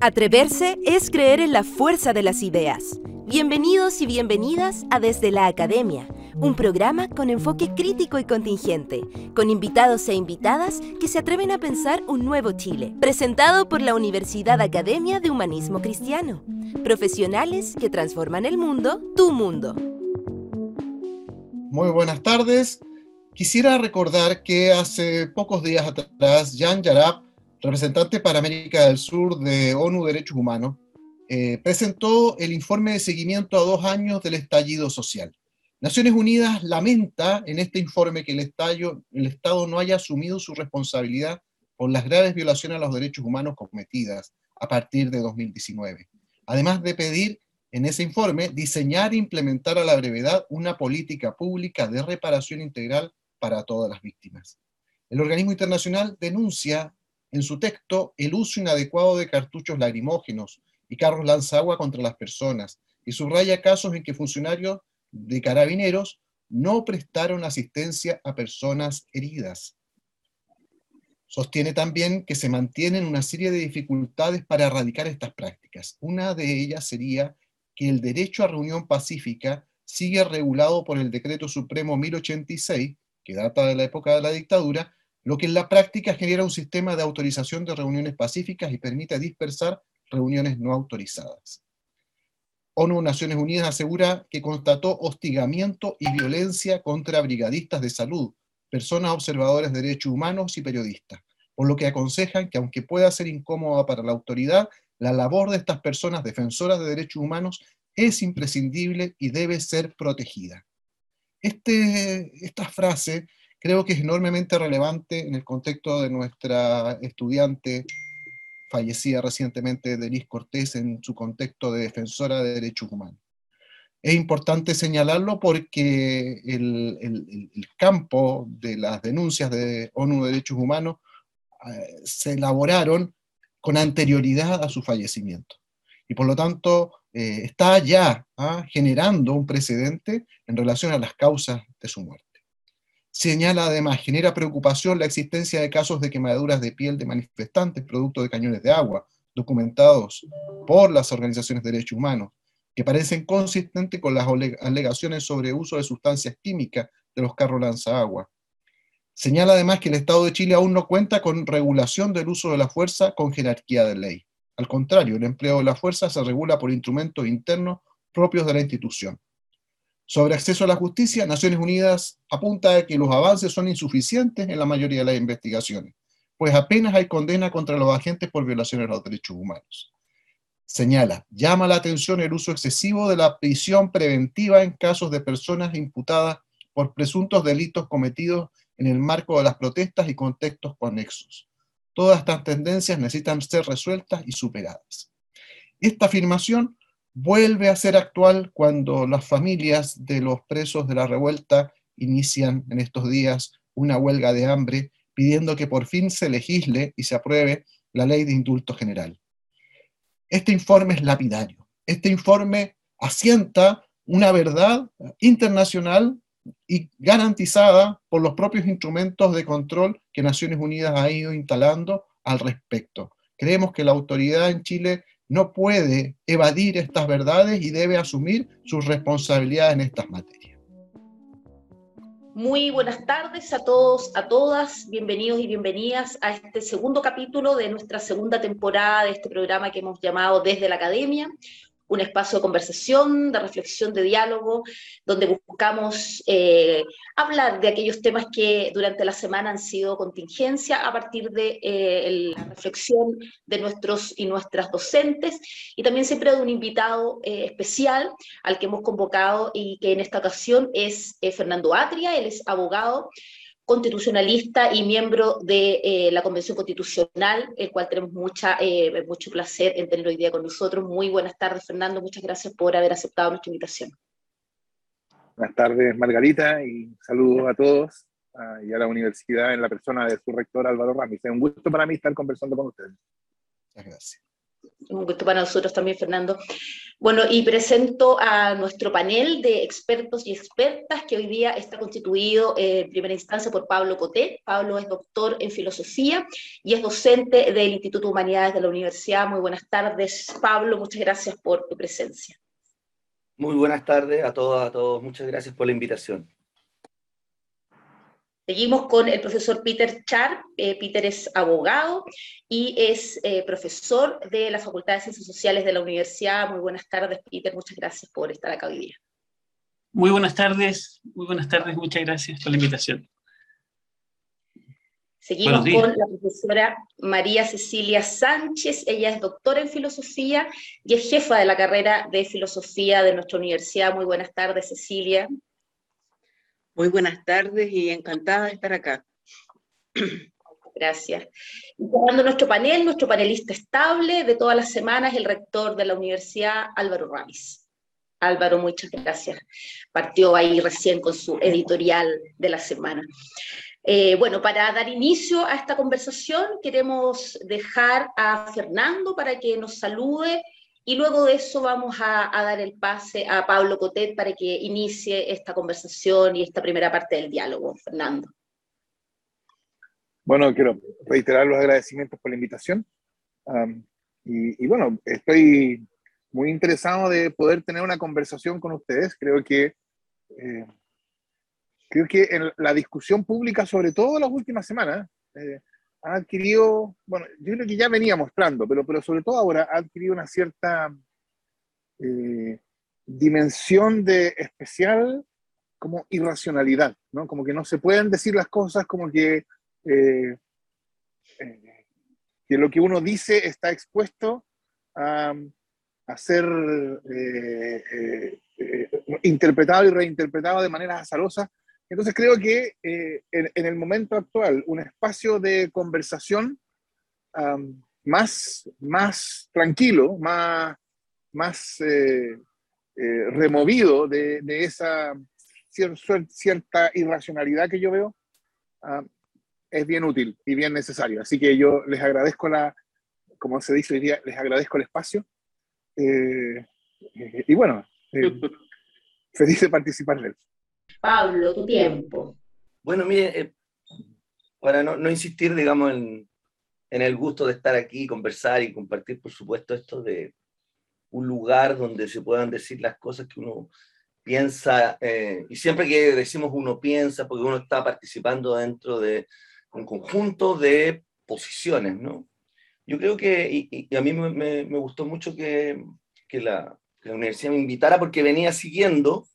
Atreverse es creer en la fuerza de las ideas. Bienvenidos y bienvenidas a Desde la Academia, un programa con enfoque crítico y contingente, con invitados e invitadas que se atreven a pensar un nuevo Chile, presentado por la Universidad Academia de Humanismo Cristiano. Profesionales que transforman el mundo, tu mundo. Muy buenas tardes. Quisiera recordar que hace pocos días atrás, Jan Yarab representante para América del Sur de ONU Derechos Humanos, eh, presentó el informe de seguimiento a dos años del estallido social. Naciones Unidas lamenta en este informe que el, el Estado no haya asumido su responsabilidad por las graves violaciones a los derechos humanos cometidas a partir de 2019. Además de pedir en ese informe diseñar e implementar a la brevedad una política pública de reparación integral para todas las víctimas. El organismo internacional denuncia en su texto el uso inadecuado de cartuchos lacrimógenos y carros lanzagua contra las personas y subraya casos en que funcionarios de carabineros no prestaron asistencia a personas heridas. Sostiene también que se mantienen una serie de dificultades para erradicar estas prácticas. Una de ellas sería que el derecho a reunión pacífica sigue regulado por el Decreto Supremo 1086, que data de la época de la dictadura, lo que en la práctica genera un sistema de autorización de reuniones pacíficas y permite dispersar reuniones no autorizadas. ONU Naciones Unidas asegura que constató hostigamiento y violencia contra brigadistas de salud, personas observadoras de derechos humanos y periodistas, por lo que aconsejan que aunque pueda ser incómoda para la autoridad, la labor de estas personas defensoras de derechos humanos es imprescindible y debe ser protegida. Este, esta frase creo que es enormemente relevante en el contexto de nuestra estudiante fallecida recientemente, Denise Cortés, en su contexto de defensora de derechos humanos. Es importante señalarlo porque el, el, campo de las denuncias de ONU de Derechos Humanos eh, se elaboraron con anterioridad a su fallecimiento. Y por lo tanto, eh, está ya ¿ah? generando un precedente en relación a las causas de su muerte. Señala además, genera preocupación la existencia de casos de quemaduras de piel de manifestantes producto de cañones de agua, documentados por las organizaciones de derechos humanos, que parecen consistentes con las alegaciones sobre uso de sustancias químicas de los carros lanzagua. Señala además que el Estado de Chile aún no cuenta con regulación del uso de la fuerza con jerarquía de ley. Al contrario, el empleo de la fuerza se regula por instrumentos internos propios de la institución. Sobre acceso a la justicia, Naciones Unidas apunta a que los avances son insuficientes en la mayoría de las investigaciones, pues apenas hay condena contra los agentes por violaciones de los derechos humanos. Señala, llama la atención el uso excesivo de la prisión preventiva en casos de personas imputadas por presuntos delitos cometidos en el marco de las protestas y contextos conexos. Todas estas tendencias necesitan ser resueltas y superadas. Esta afirmación vuelve a ser actual cuando las familias de los presos de la revuelta inician en estos días una huelga de hambre pidiendo que por fin se legisle y se apruebe la ley de indulto general. Este informe es lapidario. Este informe asienta una verdad internacional y garantizada por los propios instrumentos de control que Naciones Unidas ha ido instalando al respecto. Creemos que la autoridad en Chile no puede evadir estas verdades y debe asumir sus responsabilidades en estas materias. Muy buenas tardes a todos, a todas, bienvenidos y bienvenidas a este segundo capítulo de nuestra segunda temporada de este programa que hemos llamado Desde la Academia, un espacio de conversación, de reflexión, de diálogo, donde buscamos eh, hablar de aquellos temas que durante la semana han sido contingencia a partir de eh, la reflexión de nuestros y nuestras docentes. Y también siempre de un invitado eh, especial al que hemos convocado y que en esta ocasión es Fernando Atria, él es abogado constitucionalista y miembro de eh, la Convención Constitucional, el cual tenemos mucha, eh, mucho placer en tenerlo hoy día con nosotros. Muy buenas tardes, Fernando. Muchas gracias por haber aceptado nuestra invitación. Buenas tardes, Margarita, y saludos a todos y a la universidad en la persona de su rector Álvaro Ramis. Es un gusto para mí estar conversando con ustedes. Muchas gracias. Un gusto para nosotros también, Fernando. Bueno, y presento a nuestro panel de expertos y expertas que hoy día está constituido en primera instancia por Pablo Coté. Pablo es doctor en filosofía y es docente del Instituto de Humanidades de la Universidad. Muy buenas tardes, Pablo. Muchas gracias por tu presencia. Muy buenas tardes a todas, a todos. Muchas gracias por la invitación. Seguimos con el profesor Peter Char. Eh, Peter es abogado y es eh, profesor de la Facultad de Ciencias Sociales de la Universidad. Muy buenas tardes, Peter. Muchas gracias por estar acá hoy día. Muy buenas tardes, muy buenas tardes. Muchas gracias por la invitación. Seguimos con la profesora María Cecilia Sánchez. Ella es doctora en filosofía y es jefa de la carrera de filosofía de nuestra universidad. Muy buenas tardes, Cecilia. Muy buenas tardes y encantada de estar acá. Gracias. Cerrando nuestro panel, nuestro panelista estable de todas las semanas, el rector de la universidad, Álvaro Ramis. Álvaro, muchas gracias. Partió ahí recién con su editorial de la semana. Eh, bueno, para dar inicio a esta conversación, queremos dejar a Fernando para que nos salude y luego de eso vamos a, dar el pase a Pablo Cotet para que inicie esta conversación y esta primera parte del diálogo. Fernando. Bueno, quiero reiterar los agradecimientos por la invitación. y, bueno, estoy muy interesado de poder tener una conversación con ustedes. Creo que, eh, creo que en la discusión pública, sobre todo las últimas semanas, eh, ha adquirido, bueno, yo creo que ya venía mostrando, pero, pero sobre todo ahora ha adquirido una cierta eh, dimensión de especial como irracionalidad, ¿no? Como que no se pueden decir las cosas como que, eh, eh, que lo que uno dice está expuesto a, a ser interpretado y reinterpretado de manera azarosa entonces creo que eh, en, el momento actual un espacio de conversación más, más tranquilo, más, más eh, eh, removido de, esa cierta irracionalidad que yo veo, es bien útil y bien necesario. Así que yo les agradezco la, como se dice hoy día, les agradezco el espacio. y bueno, feliz de participar de él. Pablo, tu tiempo. Bueno, mire, eh, para no, insistir, digamos, en, el gusto de estar aquí, conversar y compartir, por supuesto, esto de un lugar donde se puedan decir las cosas que uno piensa, eh, y siempre que decimos uno piensa, porque uno está participando dentro de un conjunto de posiciones, ¿no? Yo creo que, y, a mí me, gustó mucho que, la, que, la, universidad me invitara porque venía siguiendo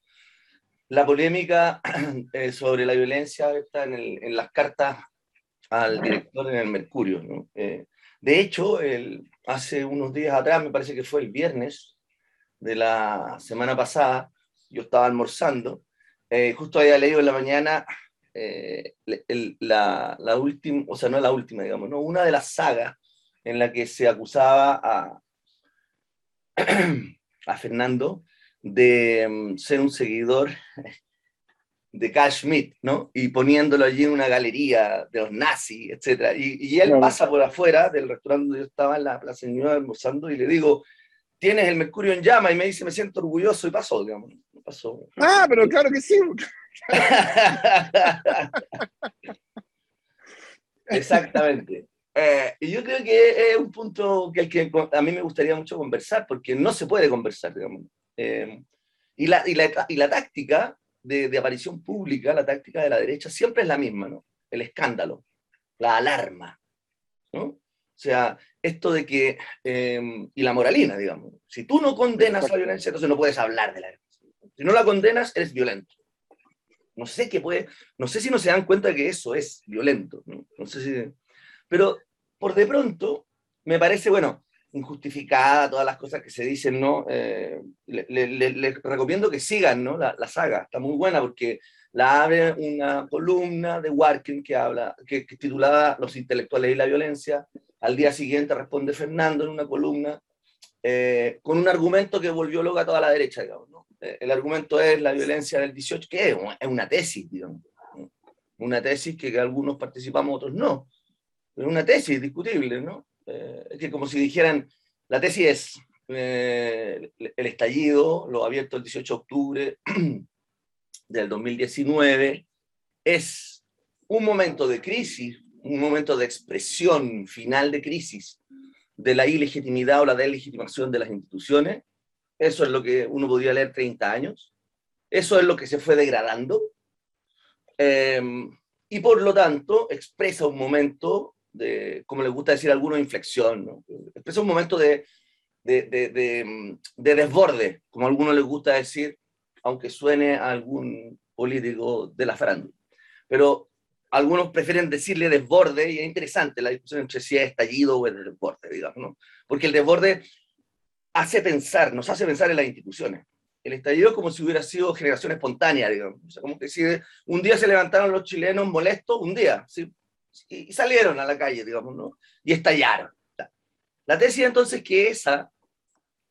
la polémica eh, sobre la violencia está en, las cartas al director en el Mercurio. Eh, de hecho, hace unos días atrás, me parece que fue el viernes de la semana pasada, yo estaba almorzando, eh, justo había leído en la mañana la, última, o sea, no la última, digamos, ¿no? una de las sagas en la que se acusaba a Fernando de mm, ser un seguidor de Schmitt, ¿no? Y poniéndolo allí en una galería de los nazis, etc. Y, él pasa por afuera del restaurante donde yo estaba en la Plaza Señora almorzando y le digo, tienes el mercurio en llama y me dice, me siento orgulloso y pasó, digamos. Pasó. Ah, pero claro que sí. Exactamente. Eh, y yo creo que es un punto que a mí me gustaría mucho conversar, porque no se puede conversar, digamos. Eh, y, la, y, la, y, la, táctica de, aparición pública, la táctica de la derecha, siempre es la misma, ¿no? El escándalo, la alarma, ¿no? O sea, esto de que, em, y la moralina, digamos, si tú no condenas la violencia, entonces no puedes hablar de la violencia. Si no la condenas, eres violento. No sé qué puede, no sé si no se dan cuenta que eso es violento, no sé si, pero por de pronto, me parece, bueno, injustificada, todas las cosas que se dicen, ¿no? Eh, les recomiendo que sigan, ¿no? La, saga, está muy buena porque la abre una columna de Warkin que habla, que, que titulada Los intelectuales y la violencia. Al día siguiente responde Fernando en una columna eh, con un argumento que volvió loca a toda la derecha, digamos, ¿no? Eh, el argumento es la violencia del 18, que es una tesis, digamos. Una tesis que, que algunos participamos, otros no. Pero una tesis discutible, ¿no? Eh, es que como si dijeran, la tesis es, eh, el estallido, lo abierto el 18 de octubre del 2019, es un momento de crisis, un momento de expresión final de crisis de la ilegitimidad o la delegitimación de las instituciones. Eso es lo que uno podría leer 30 años. Eso es lo que se fue degradando. Em, y por lo tanto expresa un momento como les gusta decir a algunos, inflexión. ¿no? Un momento de, de, de, de, desborde, como a algunos les gusta decir, aunque suene a algún político de la farándula. Pero algunos prefieren decirle desborde, y es interesante la discusión entre si es estallido o es desborde, digamos, ¿no? Porque el desborde hace pensar, nos hace pensar en las instituciones. El estallido es como si hubiera sido generación espontánea, digamos. O sea, como que si un día se levantaron los chilenos molestos, un día, ¿sí? Y, salieron a la calle, digamos, ¿no? Y estallaron. La tesis entonces que esa,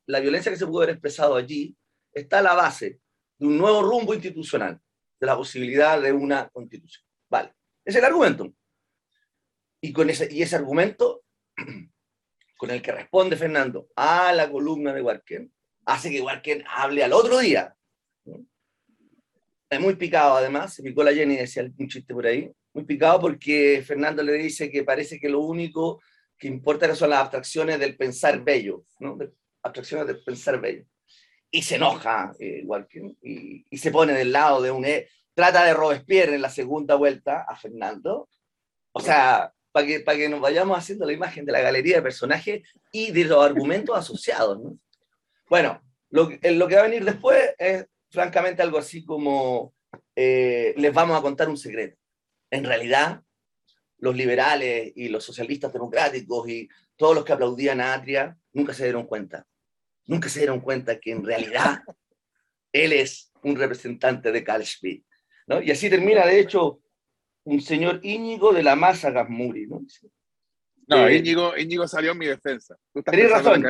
la violencia que se pudo haber expresado allí, está a la base de un nuevo rumbo institucional, de la posibilidad de una constitución. Vale. Es el argumento. Y, con ese, y ese argumento, con el que responde Fernando a la columna de Warken, hace que Warken hable al otro día. Es muy picado, además, se picó la Jenny, decía un chiste por ahí, muy picado porque Fernando le dice que parece que lo único que importa son las abstracciones del pensar bello, ¿no? abstracciones del pensar bello. Y se enoja, eh, Warken, y, y, se pone del lado de un... E, trata de Robespierre en la segunda vuelta a Fernando. O sea, para que, para que nos vayamos haciendo la imagen de la galería de personajes y de los argumentos asociados. ¿no? Bueno, lo, lo, que va a venir después es francamente algo así como eh, les vamos a contar un secreto. En realidad, los liberales y los socialistas democráticos y todos los que aplaudían a Atria nunca se dieron cuenta. Nunca se dieron cuenta que en realidad él es un representante de Carl Schmitt. Y así termina, de hecho, un señor Íñigo de la Masa Gasmuri. ¿no? No, eh, Íñigo, Íñigo, salió en mi defensa. Tenés razón,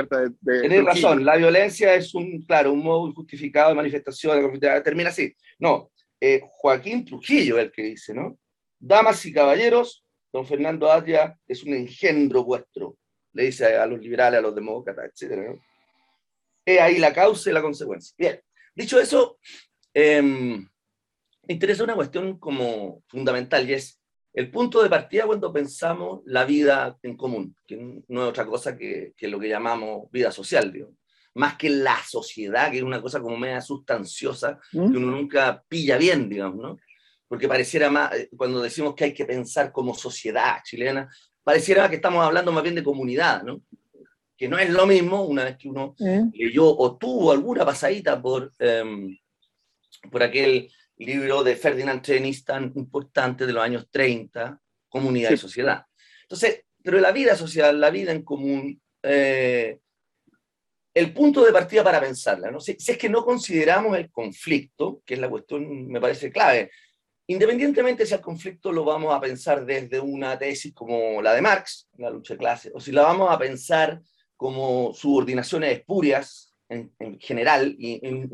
tenés razón. La violencia es un, claro, un modo injustificado de manifestación. Termina así. No, eh, Joaquín Trujillo el que dice, ¿no? Damas y caballeros, don Fernando Atria es un engendro vuestro, le dice a los liberales, a los demócratas, etc. ¿no? He ahí la causa y la consecuencia. Bien, dicho eso, eh, me interesa una cuestión como fundamental y es el punto de partida cuando pensamos la vida en común, que no es otra cosa que, que lo que llamamos vida social, digamos. más que la sociedad, que es una cosa como media sustanciosa, ¿Mm? que uno nunca pilla bien, digamos, ¿no? Porque pareciera más, eh, cuando decimos que hay que pensar como sociedad chilena, pareciera que estamos hablando más bien de comunidad, ¿no? Que no es lo mismo una vez que uno ¿Mm? leyó o tuvo alguna pasadita por, um, por aquel libro de Ferdinand Tönnies tan importante de los años 30, Comunidad y Sociedad. Entonces, pero la vida social, la vida en común, eh, el punto de partida para pensarla, ¿no? Si, es que no consideramos el conflicto, que es la cuestión, me parece clave, independientemente si el conflicto lo vamos a pensar desde una tesis como la de Marx, la lucha de clases, o si la vamos a pensar como subordinaciones espurias en, general, y en,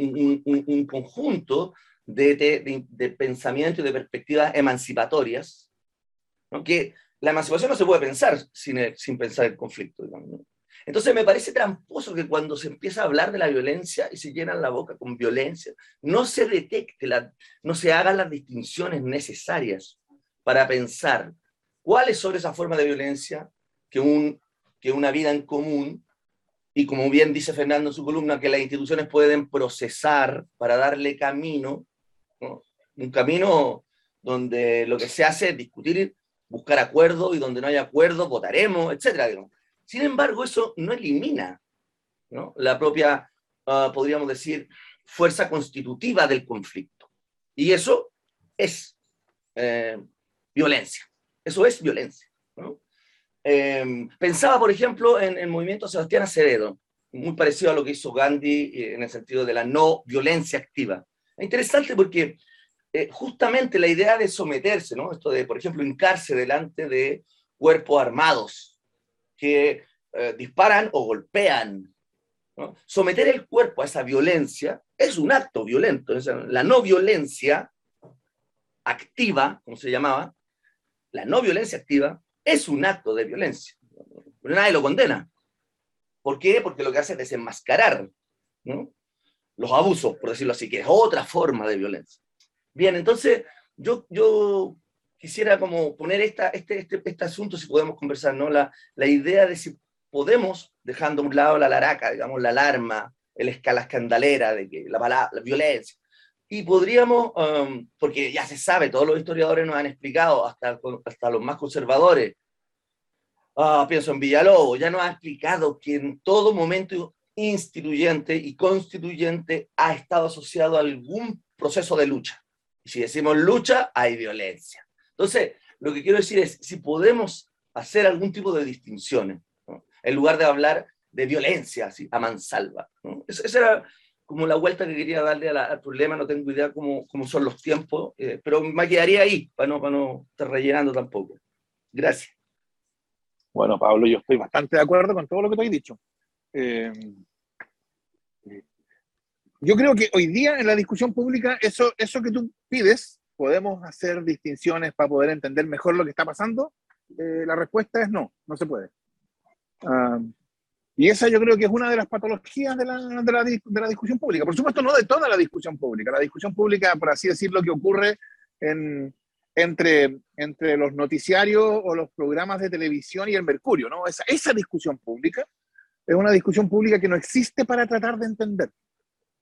un conjunto de, de, pensamiento y de perspectivas emancipatorias, ¿no? que la emancipación no se puede pensar sin pensar el conflicto. Entonces me parece tramposo que cuando se empieza a hablar de la violencia y se llenan la boca con violencia, no se detecte, la, no se hagan las distinciones necesarias para pensar cuál es sobre esa forma de violencia que, un, que una vida en común y como bien dice Fernando en su columna, que las instituciones pueden procesar para darle camino un camino donde lo que se hace es discutir, buscar acuerdos y donde no hay acuerdos votaremos, etc. Sin embargo, eso no elimina la propia, ah, podríamos decir, fuerza constitutiva del conflicto. Y eso es eh, violencia. Eso es violencia. Em, pensaba, por ejemplo, en el movimiento Sebastián Acevedo, muy parecido a lo que hizo Gandhi eh, en el sentido de la no violencia activa. Es interesante porque eh, justamente la idea de someterse, ¿no? Esto de, por ejemplo, hincarse delante de cuerpos armados que eh, disparan o golpean. Someter el cuerpo a esa violencia es un acto violento. la no violencia activa, como se llamaba, la no violencia activa es un acto de violencia. Pero nadie lo condena. ¿Por qué? Porque lo que hace es desenmascarar los abusos, por decirlo así, que es otra forma de violencia. Bien, entonces yo, yo quisiera como poner esta, este, este, este asunto, si podemos conversar, ¿no? La, la idea de si podemos, dejando a un lado la laraca, digamos, la alarma, el escala escandalera de que la, la violencia, y podríamos, um, porque ya se sabe, todos los historiadores nos han explicado, hasta, hasta los más conservadores, ah, pienso en Villalobos, ya nos ha explicado que en todo momento instituyente y constituyente ha estado asociado a algún proceso de lucha. Y si decimos lucha, hay violencia. Entonces, lo que quiero decir es, si podemos hacer algún tipo de distinciones, en lugar de hablar de violencia así, a mansalva. Esa era como la vuelta que quería darle al problema, no tengo idea cómo, cómo son los tiempos, eh, pero me quedaría ahí para no, para no estar rellenando tampoco. Gracias. Bueno, Pablo, yo estoy bastante de acuerdo con todo lo que te has dicho. Eh, yo creo que hoy día en la discusión pública, eso, eso que tú pides, podemos hacer distinciones para poder entender mejor lo que está pasando. Eh, la respuesta es no, no se puede. Ah, y esa yo creo que es una de las patologías de la, de, la, de la, discusión pública. Por supuesto, no de toda la discusión pública. La discusión pública, por así decirlo, que ocurre en, entre, entre los noticiarios o los programas de televisión y el Mercurio. ¿no? Esa, esa discusión pública es una discusión pública que no existe para tratar de entender.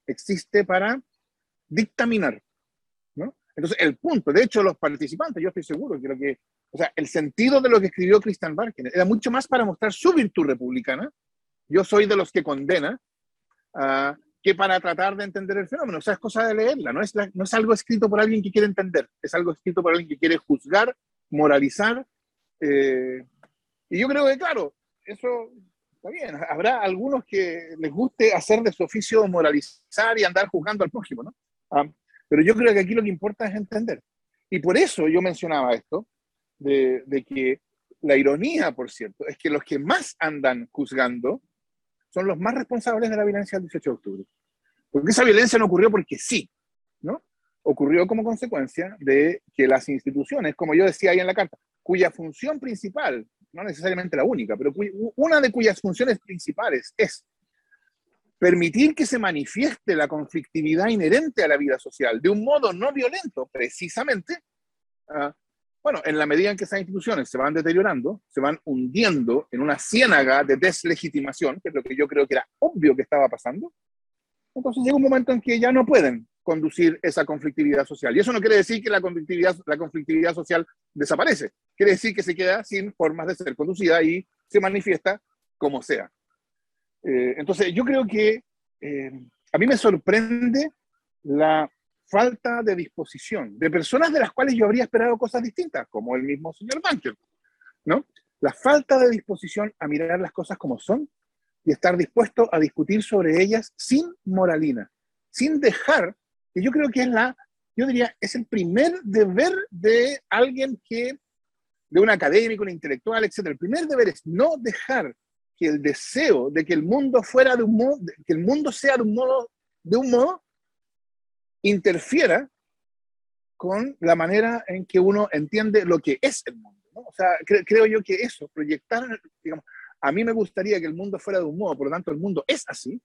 Existe para dictaminar. Entonces, el punto, de hecho, los participantes, yo estoy seguro lo que, o sea, el sentido de lo que escribió Christian Barken era mucho más para mostrar su virtud republicana yo soy de los que condena uh, que para tratar de entender el fenómeno. O sea, es cosa de leerla, no es, no es algo escrito por alguien que quiere entender, es algo escrito por alguien que quiere juzgar, moralizar. Eh, y yo creo que, claro, eso está bien. Habrá algunos que les guste hacer de su oficio moralizar y andar juzgando al prójimo, ¿no? Uh, pero yo creo que aquí lo que importa es entender. Y por eso yo mencionaba esto, de, que la ironía, por cierto, es que los que más andan juzgando son los más responsables de la violencia del 18 de octubre. Porque esa violencia no ocurrió porque sí, ¿no? Ocurrió como consecuencia de que las instituciones, como yo decía ahí en la carta, cuya función principal, no necesariamente la única, pero una de cuyas funciones principales es permitir que se manifieste la conflictividad inherente a la vida social de un modo no violento, precisamente, uh, bueno, en la medida en que esas instituciones se van deteriorando, se van hundiendo en una ciénaga de deslegitimación, que es lo que yo creo que era obvio que estaba pasando, entonces llega un momento en que ya no pueden conducir esa conflictividad social. Y eso no quiere decir que la conflictividad, la conflictividad social desaparece, quiere decir que se queda sin formas de ser conducida y se manifiesta como sea. Eh, entonces, yo creo que eh, a mí me sorprende la falta de disposición de personas de las cuales yo habría esperado cosas distintas, como el mismo señor Banker, ¿no? La falta de disposición a mirar las cosas como son y estar dispuesto a discutir sobre ellas sin moralina, sin dejar, que yo creo que es la, yo diría, es el primer deber de alguien que, de un académico, un intelectual, etc. El primer deber es no dejar que el deseo de que el mundo fuera de un modo, que el mundo sea de un modo, de un interfiera con la manera en que uno entiende lo que es el mundo. O sea, creo yo que eso, proyectar, digamos, a mí me gustaría que el mundo fuera de un modo, por lo tanto el mundo es así.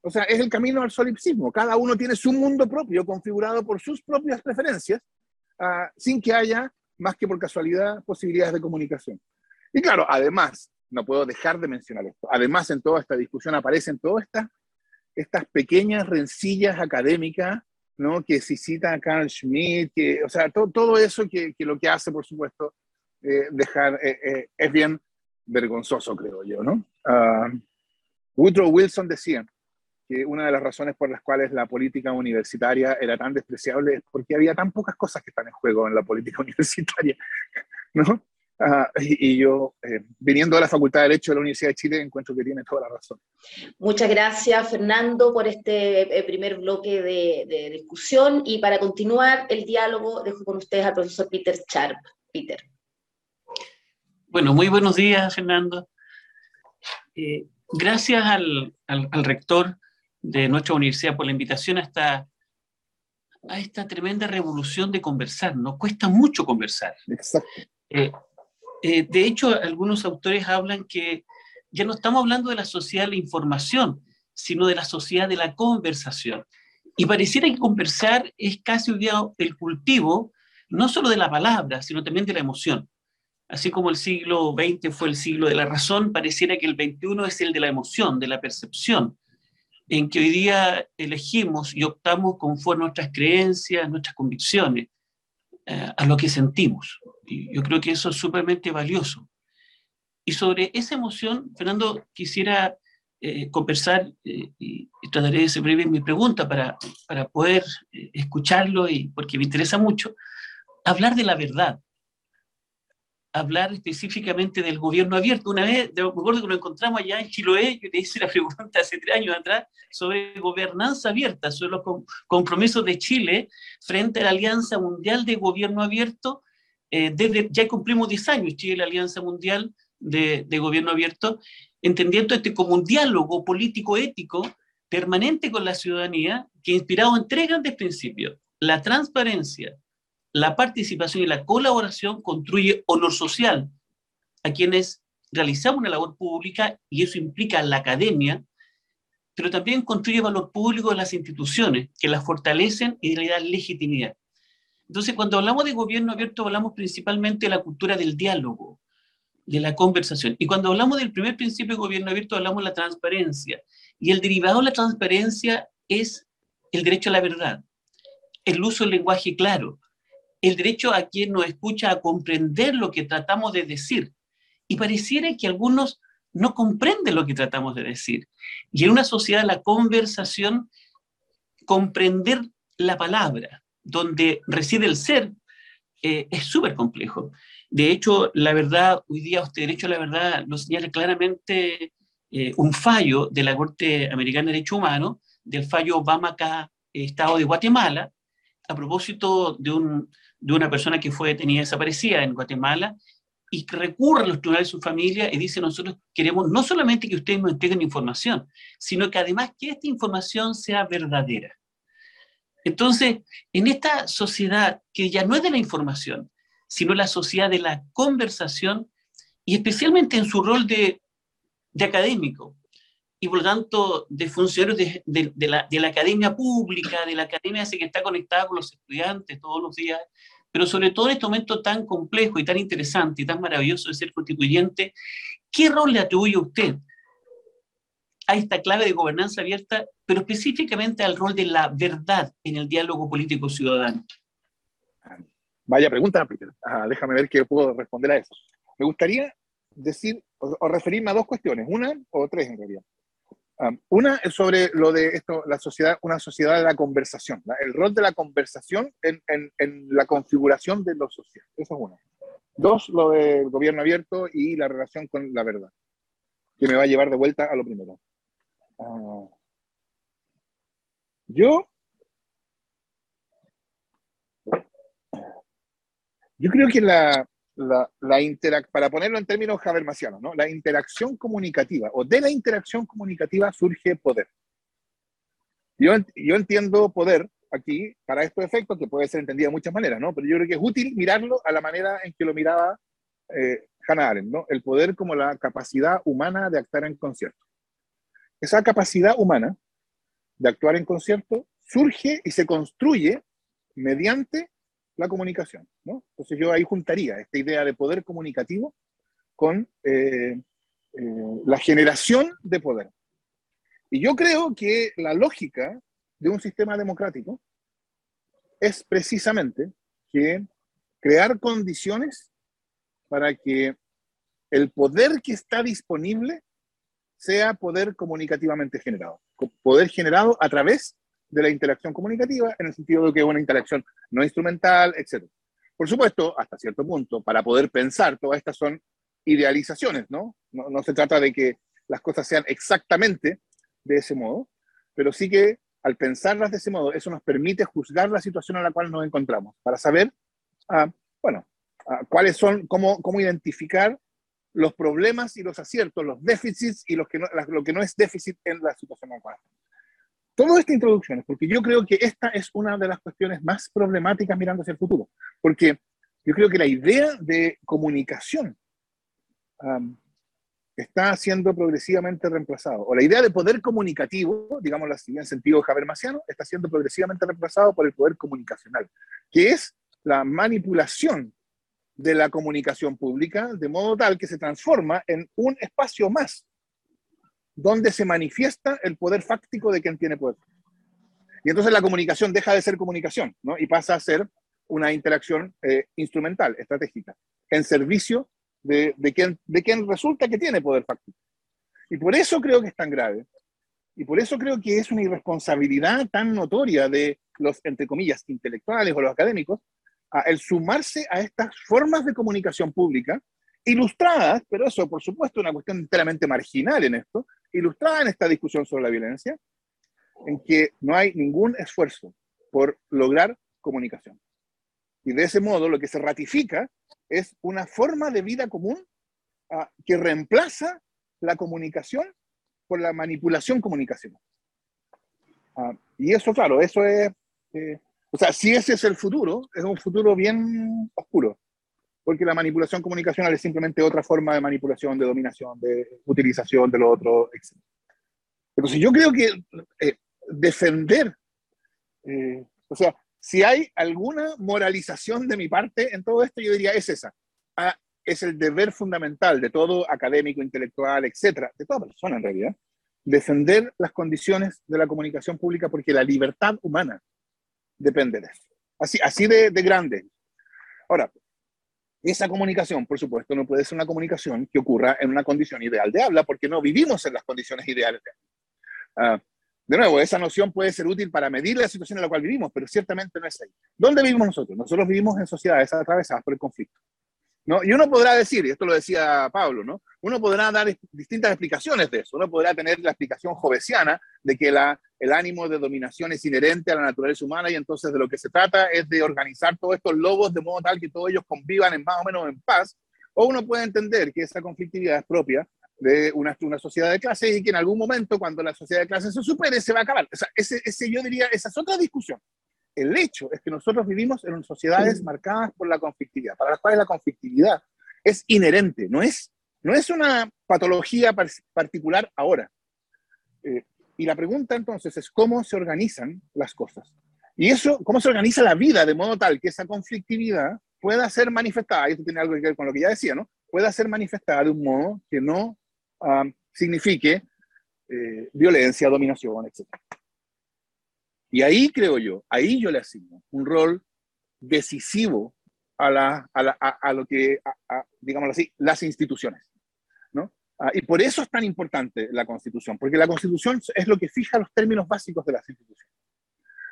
O sea, es el camino al solipsismo. Cada uno tiene su mundo propio, configurado por sus propias preferencias, uh, sin que haya, más que por casualidad, posibilidades de comunicación. Y claro, además, no puedo dejar de mencionar esto, además en toda esta discusión aparecen todas estas estas pequeñas rencillas académicas, ¿no? Que se cita a Carl Schmitt, que, o sea, todo, todo eso que, que, lo que hace, por supuesto, eh, dejar, eh, eh, es bien vergonzoso, creo yo, ¿no? Uh, Woodrow Wilson decía que una de las razones por las cuales la política universitaria era tan despreciable es porque había tan pocas cosas que están en juego en la política universitaria, ¿no? Uh, y, y, yo, eh, viniendo a la Facultad de Derecho de la Universidad de Chile, encuentro que tiene toda la razón. Muchas gracias, Fernando, por este eh, primer bloque de, de, discusión. Y para continuar el diálogo, dejo con ustedes al profesor Peter Sharp. Peter. Bueno, muy buenos días, Fernando. Eh, gracias al, al, al, rector de nuestra universidad por la invitación a esta, a esta tremenda revolución de conversar. Nos cuesta mucho conversar. Exacto. Eh, eh, de hecho, algunos autores hablan que ya no estamos hablando de la sociedad de la información, sino de la sociedad de la conversación. Y pareciera que conversar es casi el cultivo, no solo de la palabra, sino también de la emoción. Así como el siglo XX fue el siglo de la razón, pareciera que el XXI es el de la emoción, de la percepción, en que hoy día elegimos y optamos conforme a nuestras creencias, nuestras convicciones, eh, a lo que sentimos. Yo creo que eso es sumamente valioso. Y sobre esa emoción, Fernando, quisiera eh, conversar eh, y, trataré de ser breve en mi pregunta para, para poder escucharlo y porque me interesa mucho, hablar de la verdad hablar específicamente del gobierno abierto. Una vez, me acuerdo que lo encontramos allá en Chiloé, yo te hice la pregunta hace tres años atrás sobre gobernanza abierta, sobre los compromisos de Chile frente a la Alianza Mundial de Gobierno Abierto. Eh, desde, ya cumplimos 10 años, Chile, la Alianza Mundial de, Gobierno Abierto, entendiendo este como un diálogo político-ético permanente con la ciudadanía que inspirado en tres grandes principios. La transparencia, la participación y la colaboración construye honor social a quienes realizamos una labor pública y eso implica la academia, pero también construye valor público en las instituciones que las fortalecen y le dan legitimidad. Entonces, cuando hablamos de gobierno abierto, hablamos principalmente de la cultura del diálogo, de la conversación. Y cuando hablamos del primer principio de gobierno abierto, hablamos de la transparencia. Y el derivado de la transparencia es el derecho a la verdad, el uso del lenguaje claro, el derecho a quien nos escucha a comprender lo que tratamos de decir. Y pareciera que algunos no comprenden lo que tratamos de decir. Y en una sociedad, la conversación, comprender la palabra, donde reside el ser, eh, es súper complejo. De hecho, la verdad, hoy día este derecho a la verdad lo señala claramente eh, un fallo de la Corte Americana de Derechos Humanos, del fallo Obama acá, Estado de Guatemala, a propósito de un, de una persona que fue detenida desaparecida en Guatemala y recurre a los tribunales de su familia y dice, nosotros queremos no solamente que ustedes nos entreguen información, sino que además que esta información sea verdadera. Entonces, en esta sociedad que ya no es de la información, sino la sociedad de la conversación, y especialmente en su rol de, de académico, y por lo tanto de funcionarios de, la, academia pública, de la academia que está conectada con los estudiantes todos los días, pero sobre todo en este momento tan complejo y tan interesante y tan maravilloso de ser constituyente, ¿qué rol le atribuye a usted a esta clave de gobernanza abierta, pero específicamente al rol de la verdad en el diálogo político ciudadano? Vaya pregunta, Peter. déjame ver qué puedo responder a eso. Me gustaría decir o referirme a dos cuestiones, una o tres en realidad una es sobre lo de esto, la sociedad, una sociedad de la conversación, el rol de la conversación en, en, la configuración de lo social. Eso es una. Dos, lo del gobierno abierto y la relación con la verdad, que me va a llevar de vuelta a lo primero. Ah, yo, yo creo que la, la, para ponerlo en términos habermasianos, ¿no? la interacción comunicativa o de la interacción comunicativa surge poder. Yo, yo entiendo poder aquí para estos efectos, que puede ser entendido de muchas maneras, ¿no? pero yo creo que es útil mirarlo a la manera en que lo miraba eh, Hannah Arendt, ¿no? el poder como la capacidad humana de actuar en concierto. Esa capacidad humana de actuar en concierto surge y se construye mediante la comunicación. Entonces yo ahí juntaría esta idea de poder comunicativo con eh, eh, la generación de poder. Y yo creo que la lógica de un sistema democrático es precisamente que crear condiciones para que el poder que está disponible sea poder comunicativamente generado, poder generado a través de la interacción comunicativa, en el sentido de que es una interacción no instrumental, etc. Por supuesto, hasta cierto punto, para poder pensar, todas estas son idealizaciones, ¿no? ¿no? Se trata de que las cosas sean exactamente de ese modo, pero sí que al pensarlas de ese modo, eso nos permite juzgar la situación en la cual nos encontramos, para saber, ah, bueno, ah, cuáles son, cómo, cómo identificar los problemas y los aciertos, los déficits y los que no, lo que no es déficit en la situación cual Toda esta introducción, porque yo creo que esta es una de las cuestiones más problemáticas mirando hacia el futuro, porque yo creo que la idea de comunicación está siendo progresivamente reemplazado, o la idea de poder comunicativo, digámoslo así, en sentido habermasiano, está siendo progresivamente reemplazado por el poder comunicacional, que es la manipulación de la comunicación pública, de modo tal que se transforma en un espacio más donde se manifiesta el poder fáctico de quien tiene poder. Y entonces la comunicación deja de ser comunicación, ¿no? Y pasa a ser una interacción eh, instrumental, estratégica, en servicio de, de, quien, de quien resulta que tiene poder fáctico. Y por eso creo que es tan grave. Y por eso creo que es una irresponsabilidad tan notoria de los, entre comillas, intelectuales o los académicos, el sumarse a estas formas de comunicación pública, ilustradas, pero eso por supuesto es una cuestión enteramente marginal en esto, ilustrada en esta discusión sobre la violencia, en que no hay ningún esfuerzo por lograr comunicación. Y de ese modo lo que se ratifica es una forma de vida común uh, que reemplaza la comunicación por la manipulación comunicacional. Uh, y eso, claro, eso es, eh, o sea, si ese es el futuro, es un futuro bien oscuro, porque la manipulación comunicacional es simplemente otra forma de manipulación, de dominación, de utilización de lo otro, etc. Entonces yo creo que eh, defender, eh, o sea, si hay alguna moralización de mi parte en todo esto, yo diría es esa. Ah, es el deber fundamental de todo académico, intelectual, etcétera, de toda persona en realidad, defender las condiciones de la comunicación pública porque la libertad humana depende de eso. Así, así de, de grande. Ahora, esa comunicación, por supuesto, no puede ser una comunicación que ocurra en una condición ideal de habla porque no vivimos en las condiciones ideales de habla. Uh, de nuevo, esa noción puede ser útil para medir la situación en la cual vivimos, pero ciertamente no es ahí. ¿Dónde vivimos nosotros? Nosotros vivimos en sociedades atravesadas por el conflicto. ¿No? Y uno podrá decir, y esto lo decía Pablo, ¿no? uno podrá dar distintas explicaciones de eso. Uno podrá tener la explicación jovesiana de que la, el ánimo de dominación es inherente a la naturaleza humana y entonces de lo que se trata es de organizar todos estos lobos de modo tal que todos ellos convivan en más o menos en paz. O uno puede entender que esa conflictividad es propia de una, una, sociedad de clases y que en algún momento, cuando la sociedad de clases se supere, se va a acabar. O sea, ese, ese, yo diría, esa es otra discusión. El hecho es que nosotros vivimos en sociedades marcadas por la conflictividad, para las cuales la conflictividad es inherente, no es, no es una patología particular ahora. Eh, y la pregunta entonces es cómo se organizan las cosas. Y eso, cómo se organiza la vida de modo tal que esa conflictividad pueda ser manifestada, y esto tiene algo que ver con lo que ya decía, ¿no? Pueda ser manifestada de un modo que no um, signifique eh, violencia, dominación, etc. Y ahí creo yo, ahí yo le asigno un rol decisivo a, la, a, la, a, a lo que, digamos así, las instituciones. ¿no? Ah, y por eso es tan importante la Constitución, porque la Constitución es lo que fija los términos básicos de las instituciones.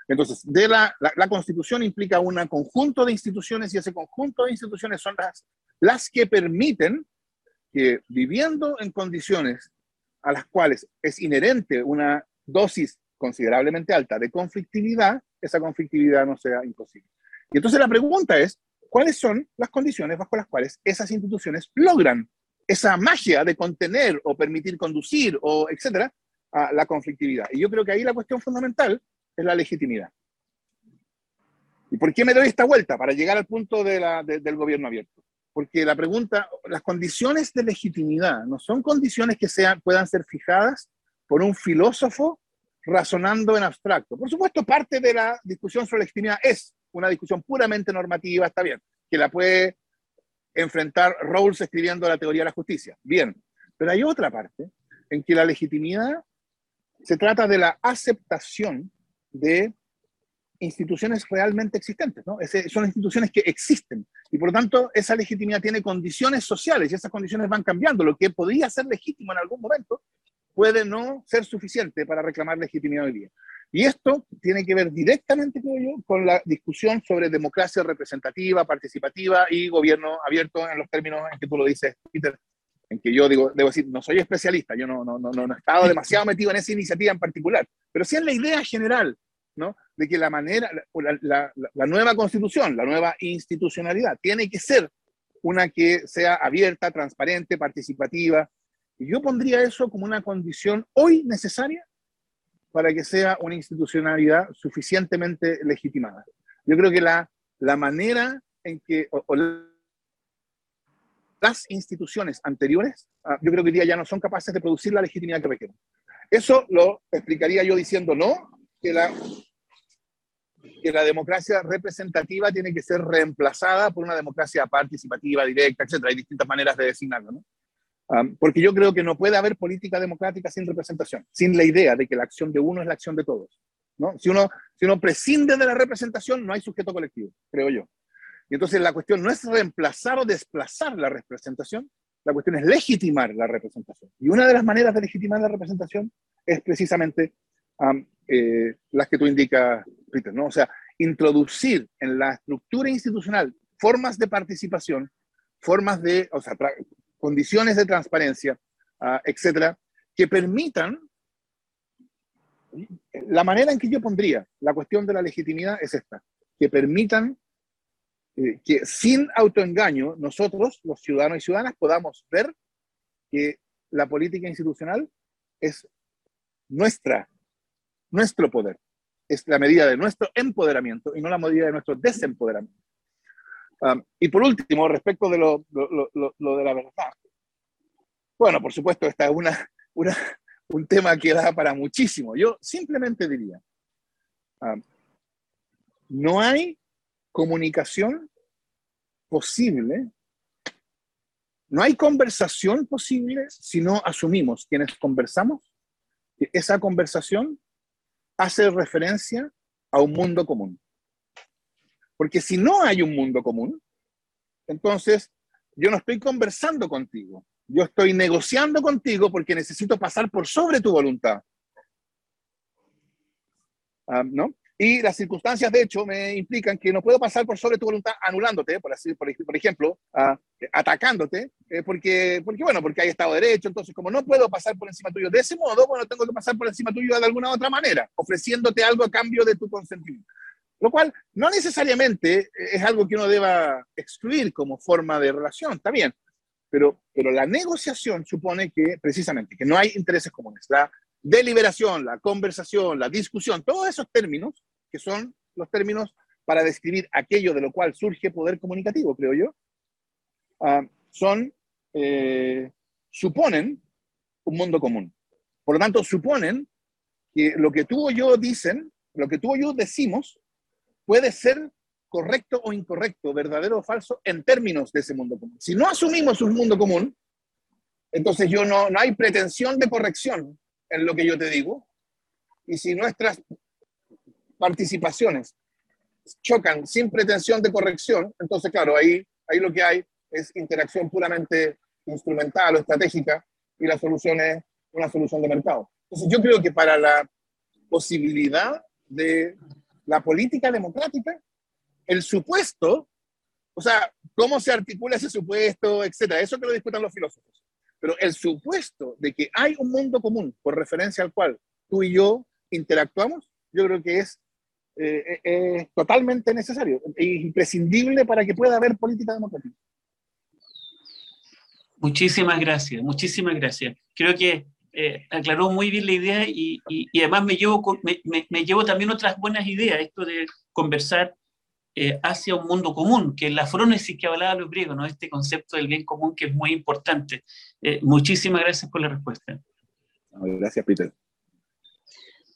Entonces, de la, la, la, Constitución implica un conjunto de instituciones y ese conjunto de instituciones son las, las que permiten que viviendo en condiciones a las cuales es inherente una dosis considerablemente alta de conflictividad, esa conflictividad no sea imposible. Y entonces la pregunta es, ¿cuáles son las condiciones bajo las cuales esas instituciones logran esa magia de contener o permitir conducir o etcétera a la conflictividad? Y yo creo que ahí la cuestión fundamental es la legitimidad. ¿Y por qué me doy esta vuelta? Para llegar al punto de la, de, del gobierno abierto porque la pregunta, las condiciones de legitimidad no son condiciones que sean, puedan ser fijadas por un filósofo razonando en abstracto. Por supuesto, parte de la discusión sobre legitimidad es una discusión puramente normativa, está bien, que la puede enfrentar Rawls escribiendo la teoría de la justicia, bien, pero hay otra parte en que la legitimidad se trata de la aceptación de instituciones realmente existentes, ¿no? Ese, son instituciones que existen y por lo tanto esa legitimidad tiene condiciones sociales y esas condiciones van cambiando. Lo que podría ser legítimo en algún momento puede no ser suficiente para reclamar legitimidad hoy día. Y esto tiene que ver directamente, creo yo, con la discusión sobre democracia representativa, participativa y gobierno abierto en los términos en que tú lo dices, Peter, en que yo digo, debo decir, no soy especialista, yo no, no, no, no he estado demasiado metido en esa iniciativa en particular, pero sí en la idea general ¿no? de que la manera, la, la, la, nueva constitución, la nueva institucionalidad, tiene que ser una que sea abierta, transparente, participativa. Y yo pondría eso como una condición hoy necesaria para que sea una institucionalidad suficientemente legitimada. Yo creo que la, la manera en que, las instituciones anteriores, ah, yo creo que hoy ya no son capaces de producir la legitimidad que requieren. Eso lo explicaría yo diciendo no, que la, que la democracia representativa tiene que ser reemplazada por una democracia participativa, directa, etc. Hay distintas maneras de designarlo, ¿no? Ah, porque yo creo que no puede haber política democrática sin representación, sin la idea de que la acción de uno es la acción de todos. ¿no? Si, uno, si uno prescinde de la representación, no hay sujeto colectivo, creo yo. Y entonces la cuestión no es reemplazar o desplazar la representación, la cuestión es legitimar la representación. Y una de las maneras de legitimar la representación es precisamente eh, las que tú indicas, Peter, ¿no? O sea, introducir en la estructura institucional formas de participación, formas de, o sea, condiciones de transparencia, uh, etcétera, que permitan, la manera en que yo pondría la cuestión de la legitimidad es esta, que permitan eh, que sin autoengaño nosotros, los ciudadanos y ciudadanas, podamos ver que la política institucional es nuestra, nuestro poder, es la medida de nuestro empoderamiento y no la medida de nuestro desempoderamiento. Um, y por último, respecto de lo, lo, lo, de la verdad. Bueno, por supuesto, esta es una, una, un tema que da para muchísimo. Yo simplemente diría, um, no hay comunicación posible, no hay conversación posible si no asumimos quienes conversamos que esa conversación hace referencia a un mundo común. Porque si no hay un mundo común, entonces yo no estoy conversando contigo, yo estoy negociando contigo porque necesito pasar por sobre tu voluntad. Ah, ¿No? Y las circunstancias, de hecho, me implican que no puedo pasar por sobre tu voluntad anulándote, por, así, por, ejemplo, uh, atacándote, eh, porque, porque, bueno, porque hay Estado de Derecho. Entonces, como no puedo pasar por encima tuyo de ese modo, bueno, tengo que pasar por encima tuyo de alguna otra manera, ofreciéndote algo a cambio de tu consentimiento. Lo cual no necesariamente es algo que uno deba excluir como forma de relación, está bien, pero, pero la negociación supone que precisamente que no hay intereses comunes. La deliberación, la conversación, la discusión, todos esos términos, que son los términos para describir aquello de lo cual surge poder comunicativo, creo yo, uh, son, eh, suponen un mundo común. Por lo tanto, suponen que lo que tú o yo dicen, lo que tú o yo decimos, puede ser correcto o incorrecto, verdadero o falso, en términos de ese mundo común. Si no asumimos un mundo común, entonces yo no, no hay pretensión de corrección en lo que yo te digo. Y si nuestras participaciones chocan sin pretensión de corrección, entonces, claro, ahí, ahí lo que hay es interacción puramente instrumental o estratégica y la solución es una solución de mercado. Entonces, yo creo que para la posibilidad de la política democrática, el supuesto, o sea, cómo se articula ese supuesto, etcétera, eso que lo discutan los filósofos. Pero el supuesto de que hay un mundo común por referencia al cual tú y yo interactuamos, yo creo que es eh, eh totalmente necesario e imprescindible para que pueda haber política democrática. Muchísimas gracias, muchísimas gracias. Creo que eh, aclaró muy bien la idea y, y, además me llevo, me, me, llevo también otras buenas ideas, esto de conversar eh, hacia un mundo común, que es la frónesis que hablaba los griegos, ¿no? este concepto del bien común que es muy importante. Eh, muchísimas gracias por la respuesta. Gracias, Peter.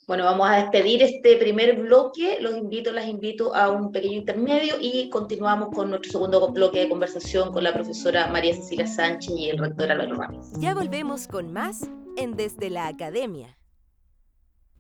Bueno, vamos a despedir este primer bloque. Los invito, las invito a un pequeño intermedio y continuamos con nuestro segundo bloque de conversación con la profesora María Cecilia Sánchez y el rector Álvaro Ramos. Ya volvemos con más en Desde la Academia.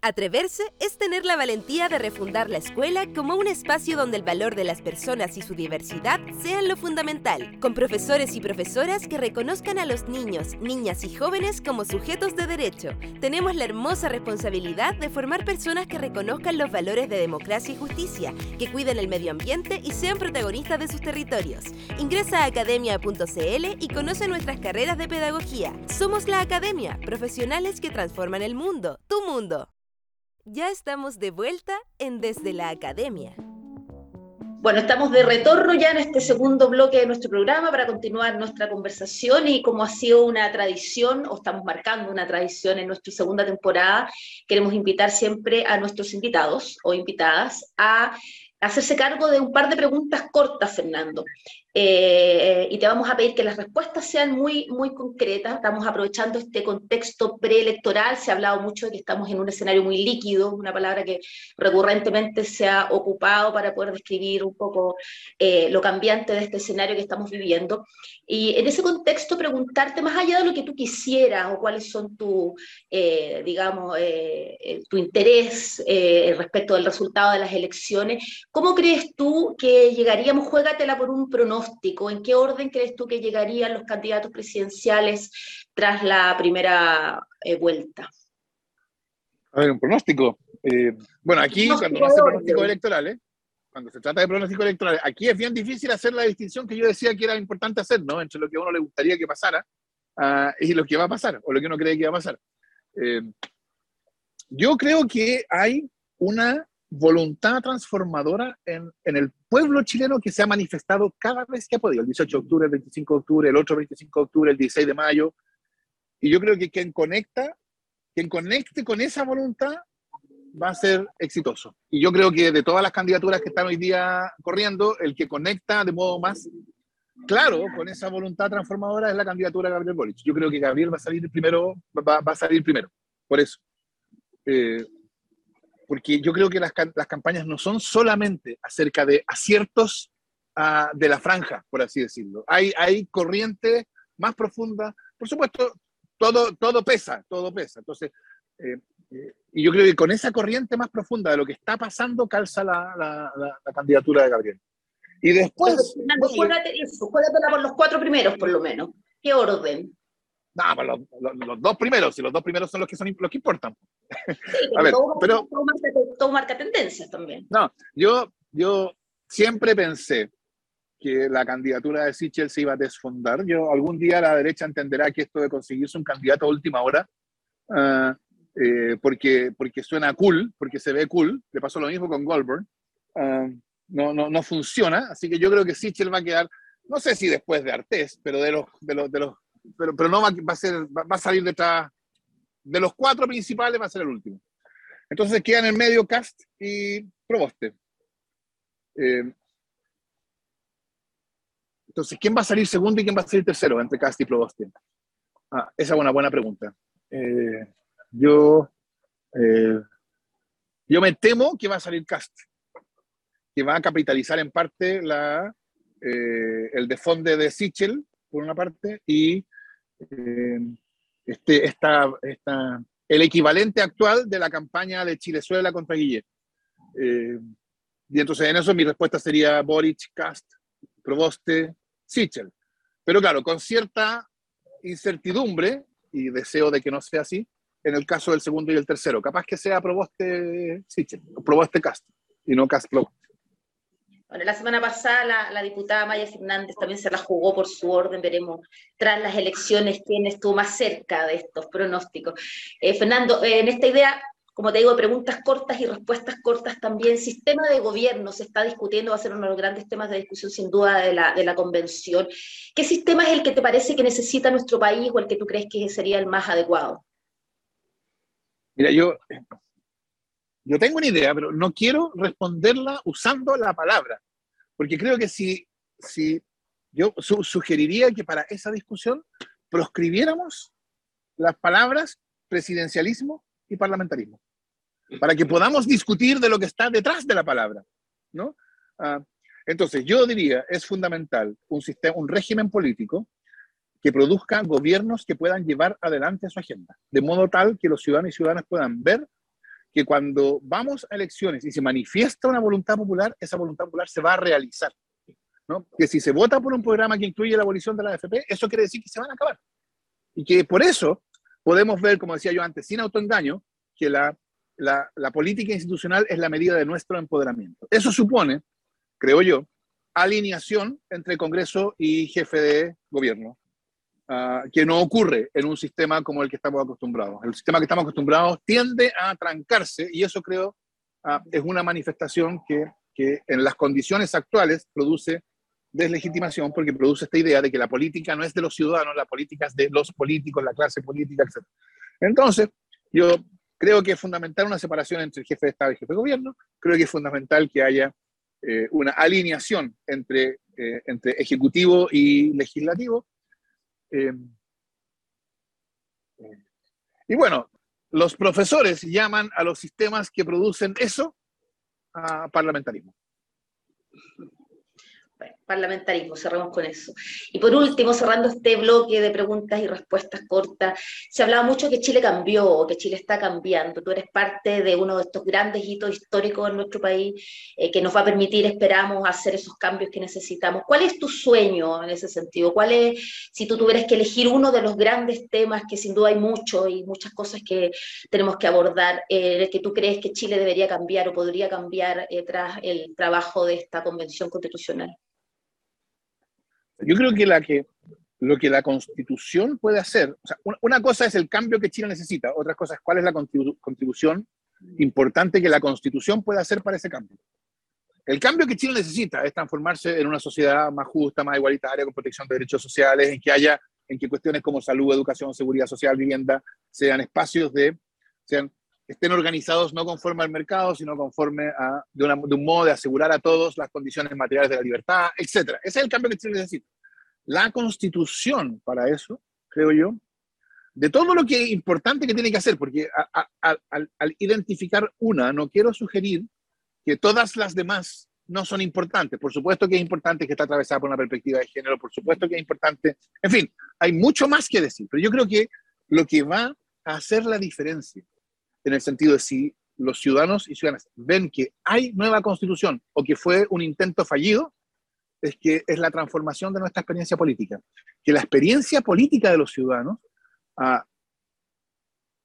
Atreverse es tener la valentía de refundar la escuela como un espacio donde el valor de las personas y su diversidad sean lo fundamental, con profesores y profesoras que reconozcan a los niños, niñas y jóvenes como sujetos de derecho. Tenemos la hermosa responsabilidad de formar personas que reconozcan los valores de democracia y justicia, que cuiden el medio ambiente y sean protagonistas de sus territorios. Ingresa a academia.cl y conoce nuestras carreras de pedagogía. Somos la Academia, profesionales que transforman el mundo, tu mundo. Ya estamos de vuelta en Desde la Academia. Bueno, estamos de retorno ya en este segundo bloque de nuestro programa para continuar nuestra conversación y como ha sido una tradición, o estamos marcando una tradición en nuestra segunda temporada, queremos invitar siempre a nuestros invitados o invitadas a hacerse cargo de un par de preguntas cortas, Fernando. Eh, y te vamos a pedir que las respuestas sean muy, muy concretas. Estamos aprovechando este contexto preelectoral. Se ha hablado mucho de que estamos en un escenario muy líquido, una palabra que recurrentemente se ha ocupado para poder describir un poco eh, lo cambiante de este escenario que estamos viviendo. Y en ese contexto, preguntarte más allá de lo que tú quisieras o cuáles son tu, eh, digamos, tu interés respecto del resultado de las elecciones, ¿cómo crees tú que llegaríamos? Juégatela por un pronóstico ¿En qué orden crees tú que llegarían los candidatos presidenciales tras la primera eh, vuelta? A ver, un pronóstico. Eh, bueno, aquí cuando no hace pronósticos electorales, cuando se trata de pronósticos electorales, aquí es bien difícil hacer la distinción que yo decía que era importante hacer, ¿no? Entre lo que a uno le gustaría que pasara uh, y lo que va a pasar, o lo que uno cree que va a pasar. Eh, yo creo que hay una voluntad transformadora en, en, el pueblo chileno que se ha manifestado cada vez que ha podido, el 18 de octubre, el 25 de octubre, el otro 25 de octubre, el 16 de mayo. Y yo creo que quien conecta, quien conecte con esa voluntad va a ser exitoso. Y yo creo que de todas las candidaturas que están hoy día corriendo, el que conecta de modo más claro con esa voluntad transformadora es la candidatura de Gabriel Boric. Yo creo que Gabriel va a salir primero, va, va a salir primero. Por eso. Eh, porque yo creo que las, las campañas no son solamente acerca de aciertos uh, de la franja, por así decirlo. Hay, hay corriente más profunda. Por supuesto, todo, todo pesa, todo pesa. Entonces, eh, eh, y yo creo que con esa corriente más profunda de lo que está pasando calza la, la, la, candidatura de Gabriel. Y después... Fernando, eso, por los cuatro primeros, por lo menos. ¿Qué orden? No, pues los, los, dos primeros, y los dos primeros son los que son los que importan. a ver, todo, pero, todo, marca, tendencias también. No, yo, yo siempre pensé que la candidatura de Sichel se iba a desfondar. Yo algún día la derecha entenderá que esto de conseguirse un candidato a última hora, uh, eh, porque, porque suena cool, porque se ve cool, le pasó lo mismo con Goldberg, uh, no, no, no funciona, así que yo creo que Sichel va a quedar, no sé si después de Artés, pero de los, de los, de los pero, pero no va, va a ser, va, a salir detrás, de los cuatro principales va a ser el último. Entonces quedan en el medio Cast y Proboste. Eh, entonces, ¿quién va a salir segundo y quién va a salir tercero entre Cast y Proboste? Ah, esa es una buena pregunta. Eh, yo, eh, yo me temo que va a salir Cast, que va a capitalizar en parte la, el defonde de Sichel, por una parte, y eh, este, esta, esta, el equivalente actual de la campaña de Chilezuela contra Guillet. Eh, y entonces en eso mi respuesta sería Boric, Cast, Proboste, Sichel. Pero claro, con cierta incertidumbre, y deseo de que no sea así, en el caso del segundo y el tercero. Capaz que sea Proboste Sichel, Proboste Cast, y no Cast Proboste. Bueno, la semana pasada la, diputada Maya Fernández también se la jugó por su orden, veremos tras las elecciones quién estuvo más cerca de estos pronósticos. Eh, Fernando, eh, en esta idea, como te digo, preguntas cortas y respuestas cortas también, sistema de gobierno se está discutiendo, va a ser uno de los grandes temas de discusión sin duda de la, de la convención. ¿Qué sistema es el que te parece que necesita nuestro país o el que tú crees que sería el más adecuado? Mira, yo yo tengo una idea, pero no quiero responderla usando la palabra, porque creo que si, si yo sugeriría que para esa discusión proscribiéramos las palabras presidencialismo y parlamentarismo, para que podamos discutir de lo que está detrás de la palabra, ¿no? Ah, entonces, yo diría, es fundamental un, sistema, un régimen político que produzca gobiernos que puedan llevar adelante su agenda, de modo tal que los ciudadanos y ciudadanas puedan ver que cuando vamos a elecciones y se manifiesta una voluntad popular, esa voluntad popular se va a realizar. ¿no? Que si se vota por un programa que incluye la abolición de la AFP, eso quiere decir que se van a acabar. Y que por eso podemos ver, como decía yo antes, sin autoengaño, que la, la, la política institucional es la medida de nuestro empoderamiento. Eso supone, creo yo, alineación entre Congreso y jefe de gobierno. Ah, que no ocurre en un sistema como el que estamos acostumbrados. El sistema que estamos acostumbrados tiende a trancarse y eso creo uh, es una manifestación que, que, en las condiciones actuales produce deslegitimación porque produce esta idea de que la política no es de los ciudadanos, la política es de los políticos, la clase política, etc. Entonces, yo creo que es fundamental una separación entre el jefe de Estado y el jefe de gobierno, creo que es fundamental que haya eh, una alineación entre eh, entre ejecutivo y legislativo. Eh, y bueno, los profesores llaman a los sistemas que producen eso a parlamentarismo parlamentarismo, cerramos con eso. Y por último, cerrando este bloque de preguntas y respuestas cortas, se hablaba mucho que Chile cambió, que Chile está cambiando. Tú eres parte de uno de estos grandes hitos históricos en nuestro país eh, que nos va a permitir, esperamos, hacer esos cambios que necesitamos. ¿Cuál es tu sueño en ese sentido? ¿Cuál es, si tú tuvieras que elegir uno de los grandes temas, que sin duda hay mucho y muchas cosas que tenemos que abordar, eh, que tú crees que Chile debería cambiar o podría cambiar eh, tras el trabajo de esta convención constitucional? Yo creo que, la que lo que la constitución puede hacer, o sea, una, cosa es el cambio que Chile necesita, otra cosa es cuál es la contribución importante que la constitución puede hacer para ese cambio. El cambio que Chile necesita es transformarse en una sociedad más justa, más igualitaria, con protección de derechos sociales, en que haya, en que cuestiones como salud, educación, seguridad social, vivienda, sean espacios de, sean, estén organizados no conforme al mercado, sino conforme a, de, de un modo de asegurar a todos las condiciones materiales de la libertad, etc. Ese es el cambio que Chile necesita. La constitución para eso, creo yo, de todo lo que es importante que tiene que hacer, porque al, identificar una, no quiero sugerir que todas las demás no son importantes. Por supuesto que es importante que está atravesada por una perspectiva de género, por supuesto que es importante. En fin, hay mucho más que decir, pero yo creo que lo que va a hacer la diferencia, en el sentido de si los ciudadanos y ciudadanas ven que hay nueva constitución o que fue un intento fallido, es que es la transformación de nuestra experiencia política. Que la experiencia política de los ciudadanos ah,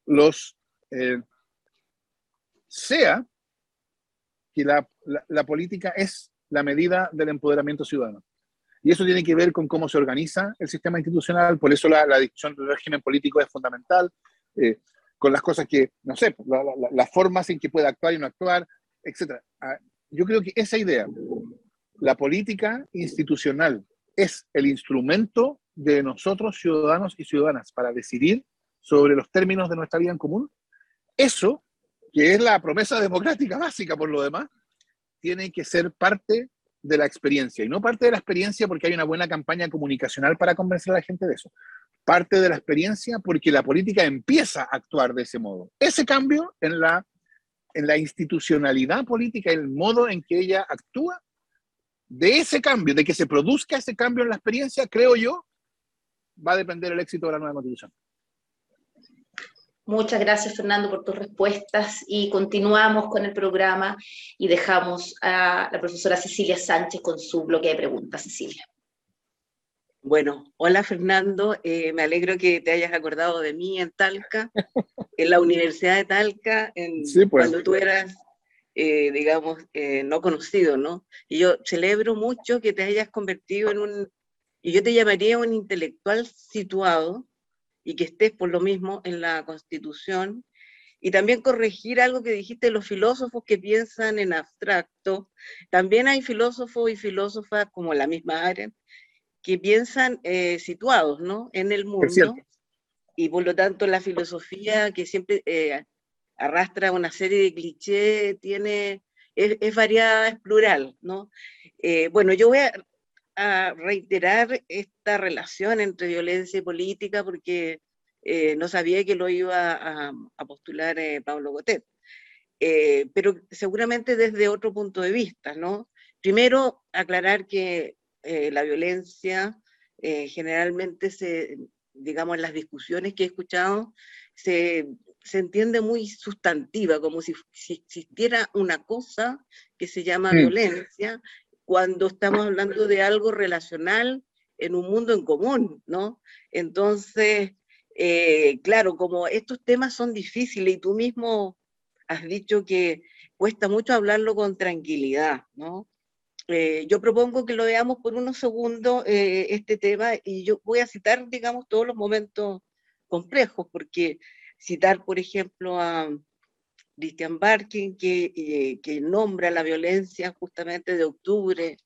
los eh, sea que la, la, política es la medida del empoderamiento ciudadano. Y eso tiene que ver con cómo se organiza el sistema institucional, por eso la, la discusión del régimen político es fundamental, eh, con las cosas que, no sé, las formas en que puede actuar y no actuar, etc. Ah, yo creo que esa idea la política institucional es el instrumento de nosotros, ciudadanos y ciudadanas, para decidir sobre los términos de nuestra vida en común. Eso, que es la promesa democrática básica por lo demás, tiene que ser parte de la experiencia. Y no parte de la experiencia porque hay una buena campaña comunicacional para convencer a la gente de eso. Parte de la experiencia porque la política empieza a actuar de ese modo. Ese cambio en la, en la institucionalidad política, el modo en que ella actúa, de ese cambio, de que se produzca ese cambio en la experiencia, creo yo, va a depender el éxito de la nueva constitución. Muchas gracias, Fernando, por tus respuestas y continuamos con el programa y dejamos a la profesora Cecilia Sánchez con su bloque de preguntas. Cecilia. Bueno, hola Fernando, eh, me alegro que te hayas acordado de mí en Talca, en la Universidad de Talca, en, pues. cuando tú eras eh, digamos, eh, no conocido, ¿no? Y yo celebro mucho que te hayas convertido en un, y yo te llamaría un intelectual situado y que estés por lo mismo en la Constitución. Y también corregir algo que dijiste, los filósofos que piensan en abstracto. También hay filósofos y filósofas como la misma Arendt que piensan eh, situados, ¿no? En el mundo. Y por lo tanto la filosofía que siempre arrastra una serie de clichés, tiene, es, variada, es plural, ¿no? Eh, bueno, yo voy a, reiterar esta relación entre violencia y política porque eh, no sabía que lo iba a, postular eh, Pablo Gotet, pero seguramente desde otro punto de vista, ¿no? Primero, aclarar que la violencia generalmente se, digamos, en las discusiones que he escuchado, se se entiende muy sustantiva, como si, existiera una cosa que se llama violencia, cuando estamos hablando de algo relacional en un mundo en común, ¿no? Entonces, eh, claro, como estos temas son difíciles y tú mismo has dicho que cuesta mucho hablarlo con tranquilidad, ¿no? Eh, yo propongo que lo veamos por unos segundos eh, este tema y yo voy a citar, digamos, todos los momentos complejos, porque citar, por ejemplo, a Christian Barkin, que, eh, que nombra la violencia justamente de octubre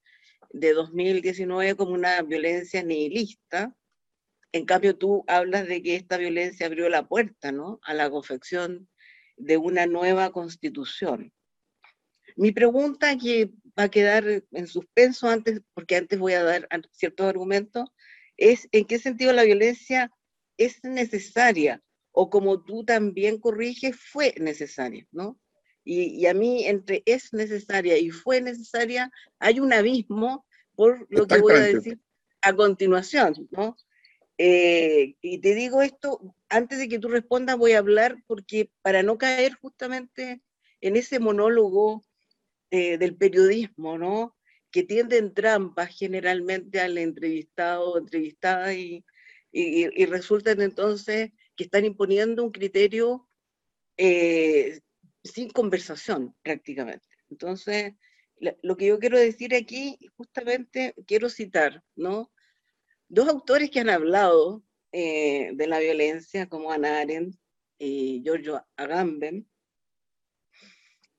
de 2019 como una violencia nihilista. En cambio, tú hablas de que esta violencia abrió la puerta ¿no? a la confección de una nueva constitución. Mi pregunta, que va a quedar en suspenso antes, porque antes voy a dar ciertos argumentos, es en qué sentido la violencia es necesaria o como tú también corriges, fue necesaria, ¿no? Y, a mí entre es necesaria y fue necesaria hay un abismo por lo que voy a decir a continuación, ¿no? Eh, y te digo esto, antes de que tú respondas voy a hablar porque para no caer justamente en ese monólogo eh, del periodismo, ¿no? Que tiende en trampas generalmente al entrevistado o entrevistada y, y, y resultan entonces que están imponiendo un criterio eh, sin conversación prácticamente. Entonces, lo que yo quiero decir aquí, justamente quiero citar, ¿no? Dos autores que han hablado eh, de la violencia, como Ana Arendt y Giorgio Agamben,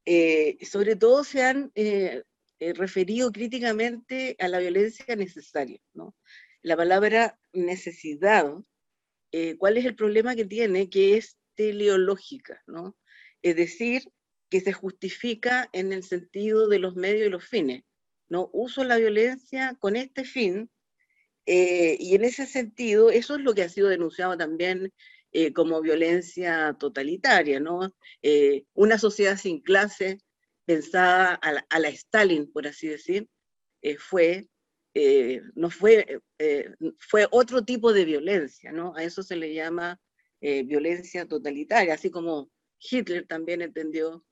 eh, sobre todo se han eh, referido críticamente a la violencia necesaria, ¿no? La palabra necesidad, ¿cuál es el problema que tiene? Que es teleológica, ¿no? Es decir, que se justifica en el sentido de los medios y los fines. ¿no? Uso la violencia con este fin, eh, y en ese sentido, eso es lo que ha sido denunciado también eh, como violencia totalitaria, ¿no? Eh, una sociedad sin clase, pensada a la, Stalin, por así decir, fue, no fue, fue otro tipo de violencia, ¿no? A eso se le llama violencia totalitaria, así como Hitler también entendió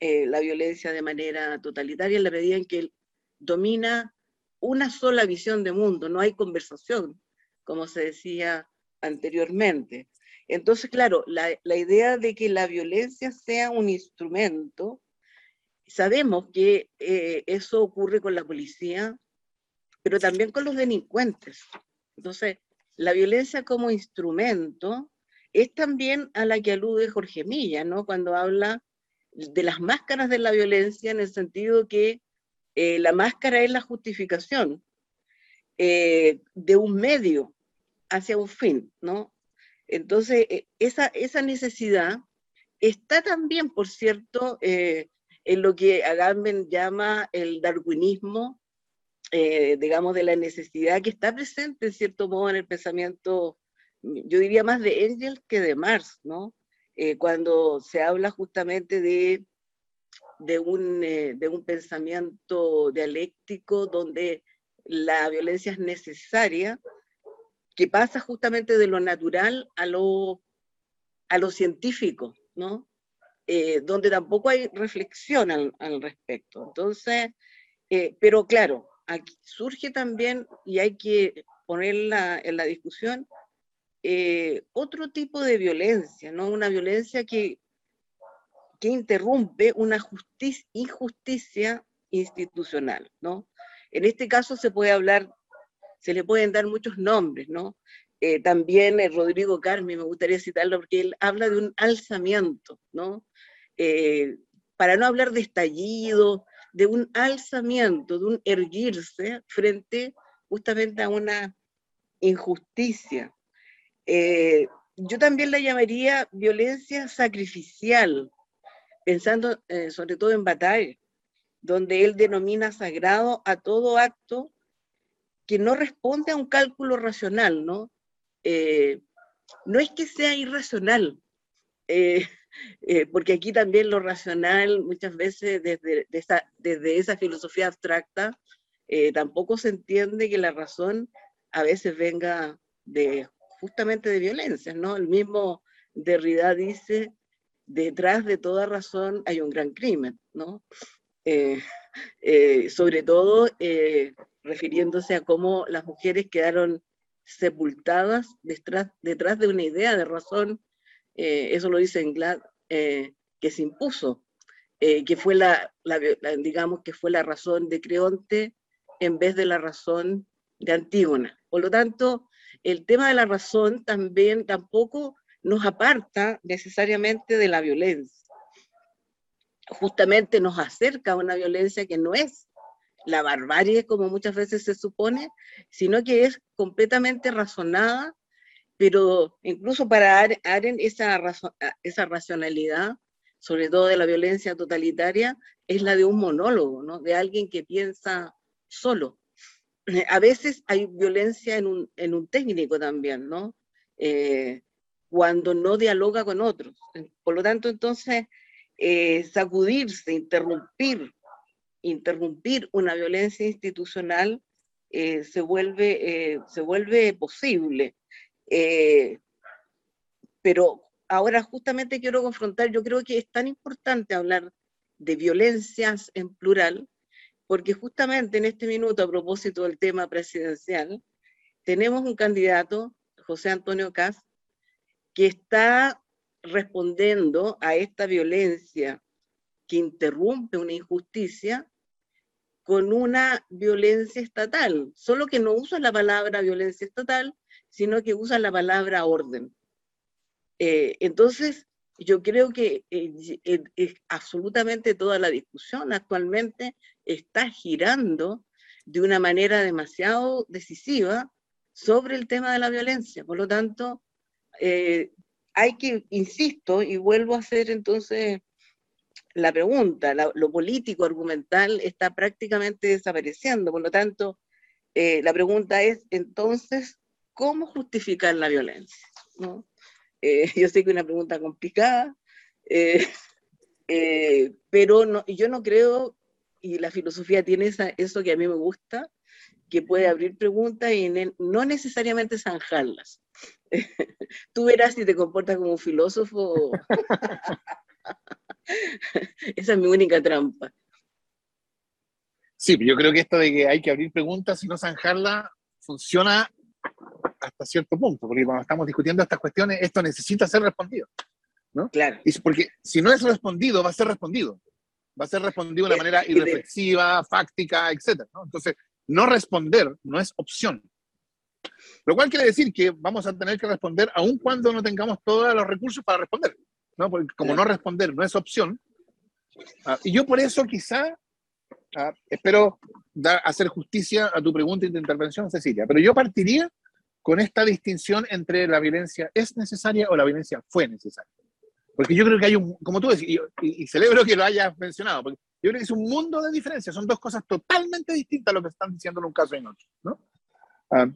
eh, la violencia de manera totalitaria en la medida en que él domina una sola visión de mundo, no hay conversación, como se decía anteriormente. Entonces, claro, la, idea de que la violencia sea un instrumento, sabemos que eh, eso ocurre con la policía, pero también con los delincuentes. Entonces, la violencia como instrumento es también a la que alude Jorge Milla, ¿no? Cuando habla de las máscaras de la violencia en el sentido que eh, la máscara es la justificación eh, de un medio hacia un fin, ¿no? Entonces, eh, esa, esa necesidad está también, por cierto, en lo que Agamben llama el darwinismo, digamos, de la necesidad que está presente, en cierto modo, en el pensamiento yo diría más de Engels que de Marx, ¿no? Eh, cuando se habla justamente de, de, un, eh, de un pensamiento dialéctico donde la violencia es necesaria, que pasa justamente de lo natural a lo, a lo científico, ¿no? Eh, donde tampoco hay reflexión al, respecto. Entonces, pero claro, aquí surge también, y hay que ponerla en la discusión, eh, otro tipo de violencia, ¿no? Una violencia que, que interrumpe una injusticia institucional, ¿no? En este caso se puede hablar, se le pueden dar muchos nombres, ¿no? Eh, también eh, Rodrigo Carmi, me gustaría citarlo porque él habla de un alzamiento, ¿no? para no hablar de estallido, de un alzamiento, de un erguirse frente justamente a una injusticia. Eh, yo también la llamaría violencia sacrificial, pensando eh, sobre todo en batalla, donde él denomina sagrado a todo acto que no responde a un cálculo racional, ¿no? Eh, no es que sea irracional, porque aquí también lo racional muchas veces desde, esa, desde esa filosofía abstracta tampoco se entiende que la razón a veces venga de justamente de violencia, ¿no? El mismo Derrida dice, detrás de toda razón hay un gran crimen, ¿no? Eh, eh, sobre todo eh, refiriéndose a cómo las mujeres quedaron sepultadas detrás, detrás de una idea de razón, eso lo dice Englad, que se impuso, que fue la, digamos que fue la razón de Creonte en vez de la razón de Antígona. Por lo tanto, el tema de la razón también tampoco nos aparta necesariamente de la violencia. Justamente nos acerca a una violencia que no es la barbarie como muchas veces se supone, sino que es completamente razonada, pero incluso para Aren esa, esa racionalidad sobre todo de la violencia totalitaria, es la de un monólogo, ¿no? De alguien que piensa solo. A veces hay violencia en un, en un técnico también, ¿no? Eh, cuando no dialoga con otros. Por lo tanto, entonces, eh, sacudirse, interrumpir, interrumpir una violencia institucional eh, se, vuelve, se vuelve posible. pero ahora justamente quiero confrontar, yo creo que es tan importante hablar de violencias en plural, porque justamente en este minuto, a propósito del tema presidencial, tenemos un candidato, José Antonio Caz, que está respondiendo a esta violencia que interrumpe una injusticia con una violencia estatal, solo que no usa la palabra violencia estatal, sino que usa la palabra orden. Eh, entonces, yo creo que eh, absolutamente toda la discusión actualmente está girando de una manera demasiado decisiva sobre el tema de la violencia. Por lo tanto, eh, hay que, insisto, y vuelvo a hacer entonces la pregunta, lo político argumental está prácticamente desapareciendo. Por lo tanto, la pregunta es entonces, ¿cómo justificar la violencia? ¿No? Eh, yo sé que es una pregunta complicada, eh, eh, pero no, yo no creo, y la filosofía tiene esa, eso que a mí me gusta, que puede abrir preguntas y no necesariamente zanjarlas. Tú verás si te comportas como un filósofo. Esa es mi única trampa. Sí, yo creo que esto de que hay que abrir preguntas y no zanjarlas funciona hasta cierto punto, porque cuando estamos discutiendo estas cuestiones, esto necesita ser respondido. ¿no? Claro. Y porque si no es respondido, va a ser respondido. Va a ser respondido de una manera irreflexiva, fáctica, etc. ¿no? Entonces, no responder no es opción. Lo cual quiere decir que vamos a tener que responder aun cuando no tengamos todos los recursos para responder. ¿no? Porque como no responder no es opción. Ah, y yo por eso quizá ah, espero dar, hacer justicia a tu pregunta y tu intervención, Cecilia, pero yo partiría con esta distinción entre la violencia es necesaria o la violencia fue necesaria. Porque yo creo que hay un, como tú decís, y, celebro que lo hayas mencionado, porque yo creo que es un mundo de diferencias, son dos cosas totalmente distintas lo que están diciendo en un caso y en otro. ¿no? Ah,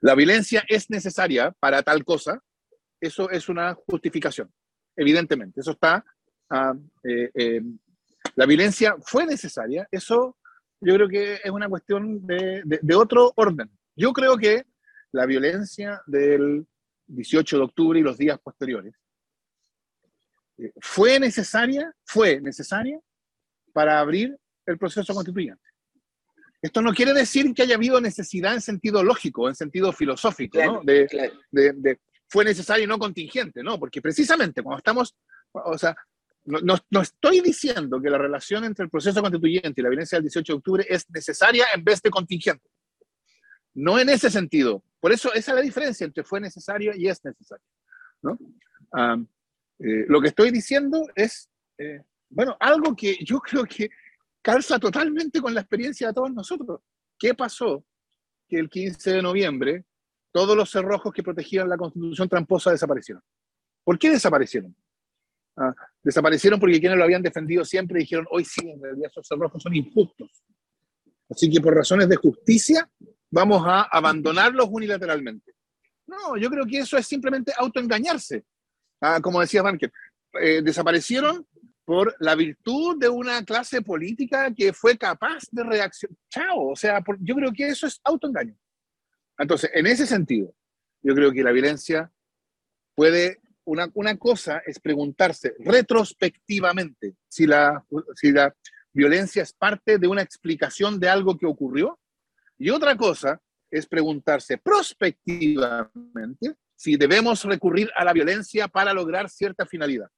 la violencia es necesaria para tal cosa, eso es una justificación, evidentemente, eso está... Ah, eh, eh, la violencia fue necesaria, eso yo creo que es una cuestión de, de otro orden. Yo creo que la violencia del 18 de octubre y los días posteriores eh, fue necesaria, fue necesaria para abrir el proceso constituyente. Esto no quiere decir que haya habido necesidad en sentido lógico, en sentido filosófico, ¿no? De, de, fue necesario y no contingente, ¿no? Porque precisamente cuando estamos, o sea, no, no, no, estoy diciendo que la relación entre el proceso constituyente y la violencia del 18 de octubre es necesaria en vez de contingente. No en ese sentido. Por eso esa es la diferencia entre fue necesario y es necesario. ¿no? Eh, lo que estoy diciendo es, eh, bueno, algo que yo creo que calza totalmente con la experiencia de todos nosotros. ¿Qué pasó? Que el 15 de noviembre todos los cerrojos que protegían la constitución tramposa desaparecieron. ¿Por qué desaparecieron? Ah, desaparecieron porque quienes lo habían defendido siempre dijeron, hoy sí, en realidad esos cerrojos son injustos. Así que por razones de justicia vamos a abandonarlos unilateralmente. No, yo creo que eso es simplemente autoengañarse. Ah, como decía Banker, eh, desaparecieron por la virtud de una clase política que fue capaz de reaccionar. Chao, o sea, yo creo que eso es autoengaño. Entonces, en ese sentido, yo creo que la violencia puede, una, una cosa es preguntarse retrospectivamente si la, si la violencia es parte de una explicación de algo que ocurrió y otra cosa es preguntarse prospectivamente si debemos recurrir a la violencia para lograr cierta finalidad.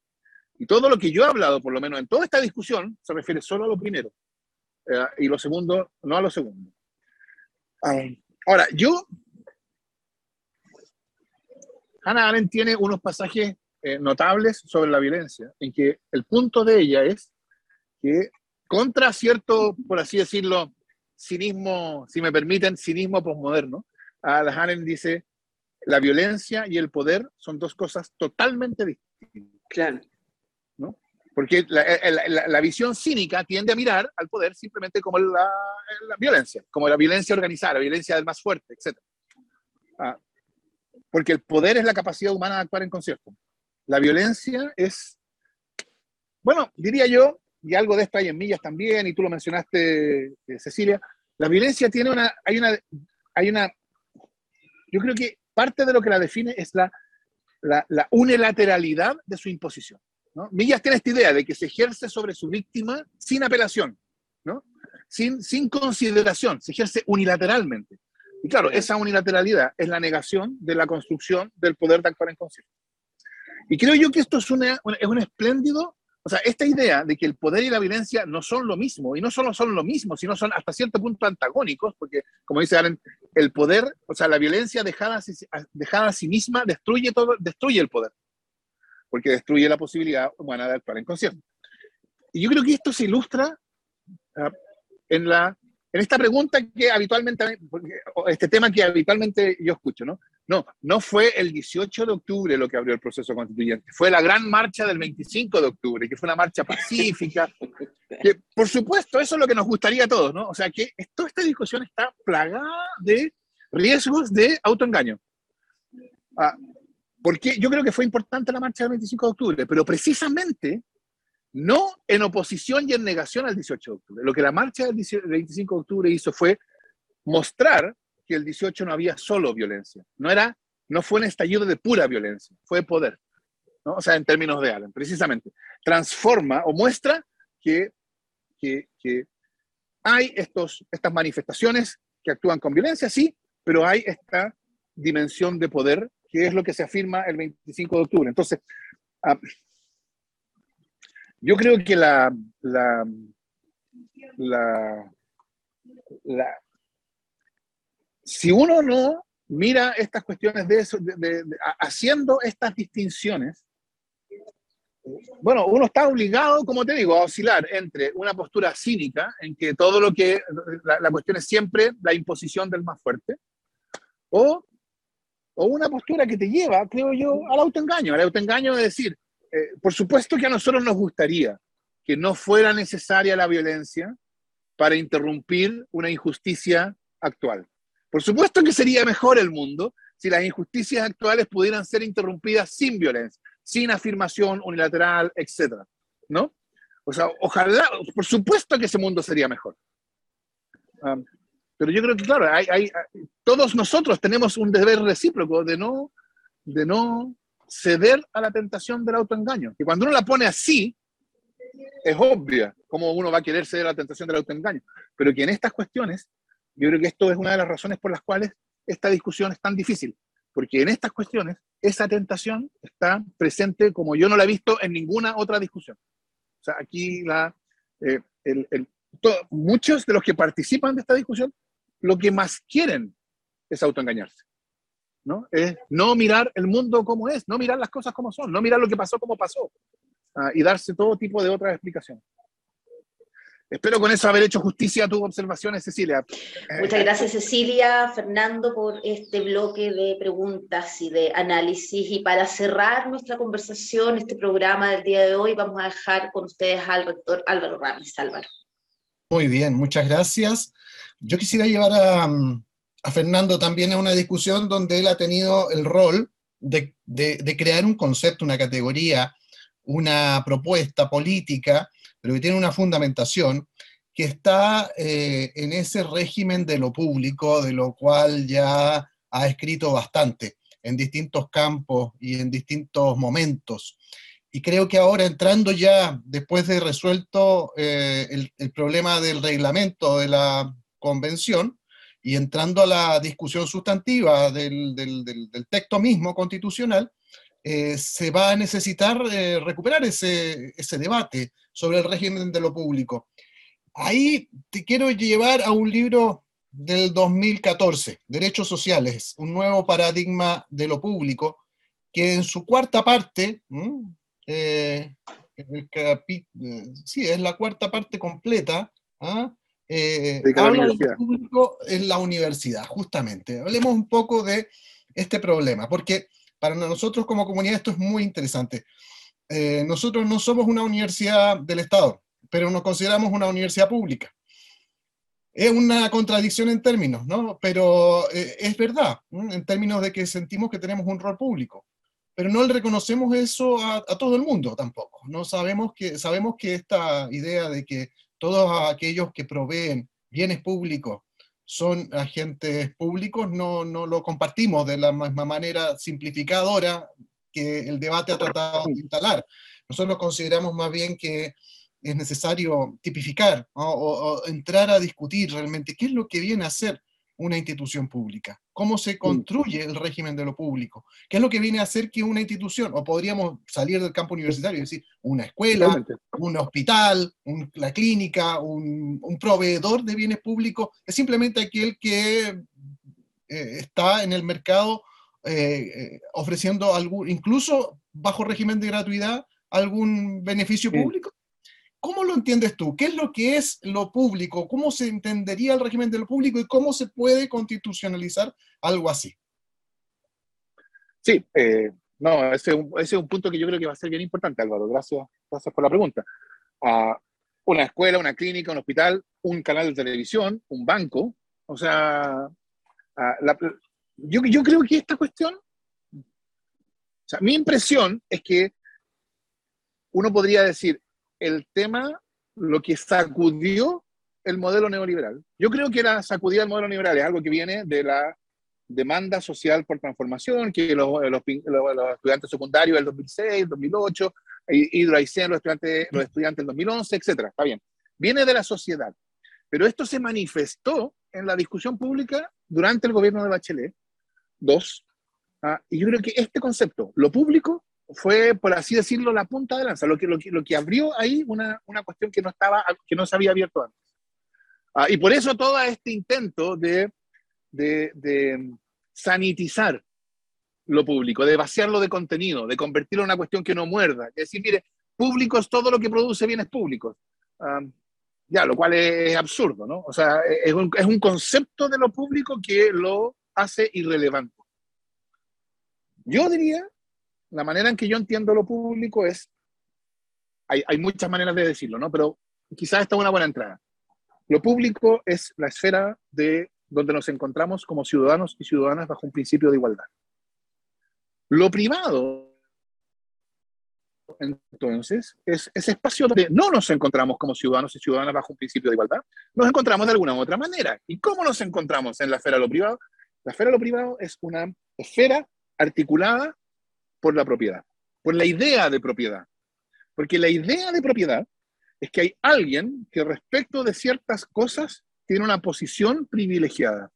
Y todo lo que yo he hablado, por lo menos en toda esta discusión, se refiere solo a lo primero. Eh, y lo segundo, no a lo segundo. ahora, yo... Hannah Arendt tiene unos pasajes eh, notables sobre la violencia, en que el punto de ella es que contra cierto, por así decirlo, cinismo, si me permiten, cinismo posmoderno, Hannah dice, la violencia y el poder son dos cosas totalmente distintas. Claro. Porque la, visión cínica tiende a mirar al poder simplemente como la, violencia, como la violencia organizada, la violencia del más fuerte, etc. Ah, porque el poder es la capacidad humana de actuar en concierto. La violencia es, bueno, diría yo, y algo de esto hay en millas también, y tú lo mencionaste, eh, Cecilia, la violencia tiene una, hay una, hay una, yo creo que parte de lo que la define es la, la, unilateralidad de su imposición. ¿No? Millas tiene esta idea de que se ejerce sobre su víctima sin apelación, ¿no? sin, sin consideración, se ejerce unilateralmente. Y claro, esa unilateralidad es la negación de la construcción del poder de actuar en concierto. Y creo yo que esto es, una, es un espléndido, o sea, esta idea de que el poder y la violencia no son lo mismo, y no solo son lo mismo, sino son hasta cierto punto antagónicos, porque, como dice Aaron, el poder, o sea, la violencia dejada, dejada a sí misma destruye, todo, destruye el poder, porque destruye la posibilidad humana de actuar en concierto. Y yo creo que esto se ilustra ah, en la en esta pregunta que habitualmente, este tema que habitualmente yo escucho, ¿no? No, no fue el 18 de octubre lo que abrió el proceso constituyente, fue la gran marcha del 25 de octubre, que fue una marcha pacífica. que, por supuesto, eso es lo que nos gustaría a todos, ¿no? O sea, que toda esta discusión está plagada de riesgos de autoengaño. Ah, porque yo creo que fue importante la marcha del 25 de octubre, pero precisamente no en oposición y en negación al 18 de octubre. Lo que la marcha del 25 de octubre hizo fue mostrar que el 18 no había solo violencia, no, era, no fue un estallido de pura violencia, fue poder, ¿no? o sea, en términos de Allen, precisamente. Transforma o muestra que, que, que hay estos, estas manifestaciones que actúan con violencia, sí, pero hay esta dimensión de poder que es lo que se afirma el 25 de octubre. Entonces, ah, yo creo que la, la, la, si uno no mira estas cuestiones de eso, haciendo estas distinciones, bueno, uno está obligado, como te digo, a oscilar entre una postura cínica, en que todo lo que, la, la cuestión es siempre la imposición del más fuerte, o, o, una postura que te lleva, creo yo, al autoengaño, al autoengaño de decir, eh, por supuesto que a nosotros nos gustaría que no fuera necesaria la violencia para interrumpir una injusticia actual. Por supuesto que sería mejor el mundo si las injusticias actuales pudieran ser interrumpidas sin violencia, sin afirmación unilateral, etc. ¿No? O sea, ojalá, por supuesto que ese mundo sería mejor. Um, pero yo creo que, claro, hay, todos nosotros tenemos un deber recíproco de no, de no ceder a la tentación del autoengaño. Que cuando uno la pone así, es obvia cómo uno va a querer ceder a la tentación del autoengaño. Pero que en estas cuestiones, yo creo que esto es una de las razones por las cuales esta discusión es tan difícil. Porque en estas cuestiones, esa tentación está presente como yo no la he visto en ninguna otra discusión. O sea, aquí la, eh, muchos de los que participan de esta discusión, lo que más quieren es autoengañarse. ¿no? Es no mirar el mundo como es, no mirar las cosas como son, no mirar lo que pasó como pasó ah, y darse todo tipo de otras explicaciones. Espero con eso haber hecho justicia a tus observaciones, Cecilia. Muchas gracias, Cecilia, Fernando, por este bloque de preguntas y de análisis. Y para cerrar nuestra conversación, este programa del día de hoy, vamos a dejar con ustedes al rector Álvaro Ramos. Álvaro. Muy bien, muchas gracias. Yo quisiera llevar a, a Fernando también es una discusión donde él ha tenido el rol de, crear un concepto, una categoría, una propuesta política, pero que tiene una fundamentación que está eh, en ese régimen de lo público, de lo cual ya ha escrito bastante en distintos campos y en distintos momentos. Y creo que ahora entrando ya, después de resuelto eh, el problema del reglamento de la convención, y entrando a la discusión sustantiva del, texto mismo constitucional, eh, se va a necesitar eh, recuperar ese, debate sobre el régimen de lo público. Ahí te quiero llevar a un libro del 2014, Derechos Sociales, un nuevo paradigma de lo público, que en su cuarta parte, eh, sí, es la cuarta parte completa, ¿ah? Eh, habla del público en la universidad, justamente. Hablemos un poco de este problema, porque para nosotros como comunidad esto es muy interesante. eh, nosotros no somos una universidad del Estado, pero nos consideramos una universidad pública. Es una contradicción en términos, ¿no? Pero eh, es verdad, en términos de que sentimos que tenemos un rol público. Pero no le reconocemos eso a, a, todo el mundo tampoco. No sabemos que, sabemos que esta idea de que todos aquellos que proveen bienes públicos son agentes públicos, no, no lo compartimos de la misma manera simplificadora que el debate ha tratado de instalar. Nosotros consideramos más bien que es necesario tipificar o, entrar a discutir realmente qué es lo que viene a ser una institución pública, cómo se construye el régimen de lo público, qué es lo que viene a hacer que una institución, o podríamos salir del campo universitario y decir, una escuela, un hospital, la clínica, un, proveedor de bienes públicos, es simplemente aquel que eh, está en el mercado eh, eh, ofreciendo algún, incluso bajo régimen de gratuidad, algún beneficio público. ¿Cómo lo entiendes tú? ¿Qué es lo que es lo público? ¿Cómo se entendería el régimen de lo público y cómo se puede constitucionalizar algo así? Sí, eh, no, ese es, un, punto que yo creo que va a ser bien importante, Álvaro. Gracias, gracias por la pregunta. Ah, una escuela, una clínica, un hospital, un canal de televisión, un banco. O sea, ah, yo creo que esta cuestión, o sea, mi impresión es que uno podría decir, el tema, lo que sacudió el modelo neoliberal. Yo creo que la sacudida del modelo neoliberal es algo que viene de la demanda social por transformación, que los, los, los estudiantes secundarios del 2006, 2008, Hidroaicén, los estudiantes, los estudiantes del 2011, etcétera. Está bien. Viene de la sociedad. Pero esto se manifestó en la discusión pública durante el gobierno de Bachelet Dos, ah, y yo creo que este concepto, lo público, fue, por así decirlo, la punta de lanza, lo que, lo que, lo que abrió ahí una, una cuestión que no, estaba, que no se había abierto antes. Ah, y por eso todo este intento de, de, de, sanitizar lo público, de vaciarlo de contenido, de convertirlo en una cuestión que no muerda, es decir, mire, público es todo lo que produce bienes públicos. Ah, ya, lo cual es absurdo, ¿no? O sea, es un, es un concepto de lo público que lo hace irrelevante. Yo diría, la manera en que yo entiendo lo público es, hay, hay muchas maneras de decirlo, ¿no? Pero quizás esta es una buena entrada. Lo público es la esfera de donde nos encontramos como ciudadanos y ciudadanas bajo un principio de igualdad. Lo privado, entonces, es ese espacio donde no nos encontramos como ciudadanos y ciudadanas bajo un principio de igualdad, nos encontramos de alguna u otra manera. ¿Y cómo nos encontramos en la esfera de lo privado? La esfera de lo privado es una esfera articulada por la propiedad, por la idea de propiedad. Porque la idea de propiedad es que hay alguien que respecto de ciertas cosas tiene una posición privilegiada.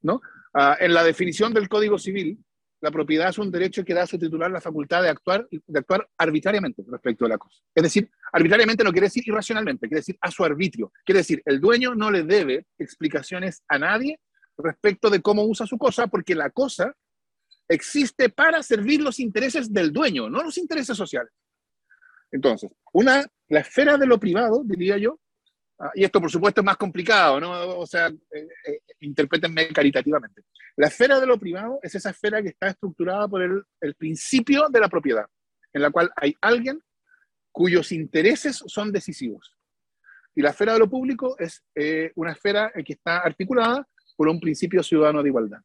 ¿no? Ah, en la definición del Código Civil, la propiedad es un derecho que da a su titular la facultad de actuar, de actuar arbitrariamente respecto a la cosa. Es decir, arbitrariamente no quiere decir irracionalmente, quiere decir a su arbitrio. Quiere decir, el dueño no le debe explicaciones a nadie respecto de cómo usa su cosa, porque la cosa existe para servir los intereses del dueño, no los intereses sociales. Entonces, una, la esfera de lo privado, diría yo, ah, y esto por supuesto es más complicado, ¿no? O sea, eh, eh, interpretenme caritativamente. La esfera de lo privado es esa esfera que está estructurada por el, el principio de la propiedad, en la cual hay alguien cuyos intereses son decisivos. Y la esfera de lo público es eh, una esfera que está articulada por un principio ciudadano de igualdad.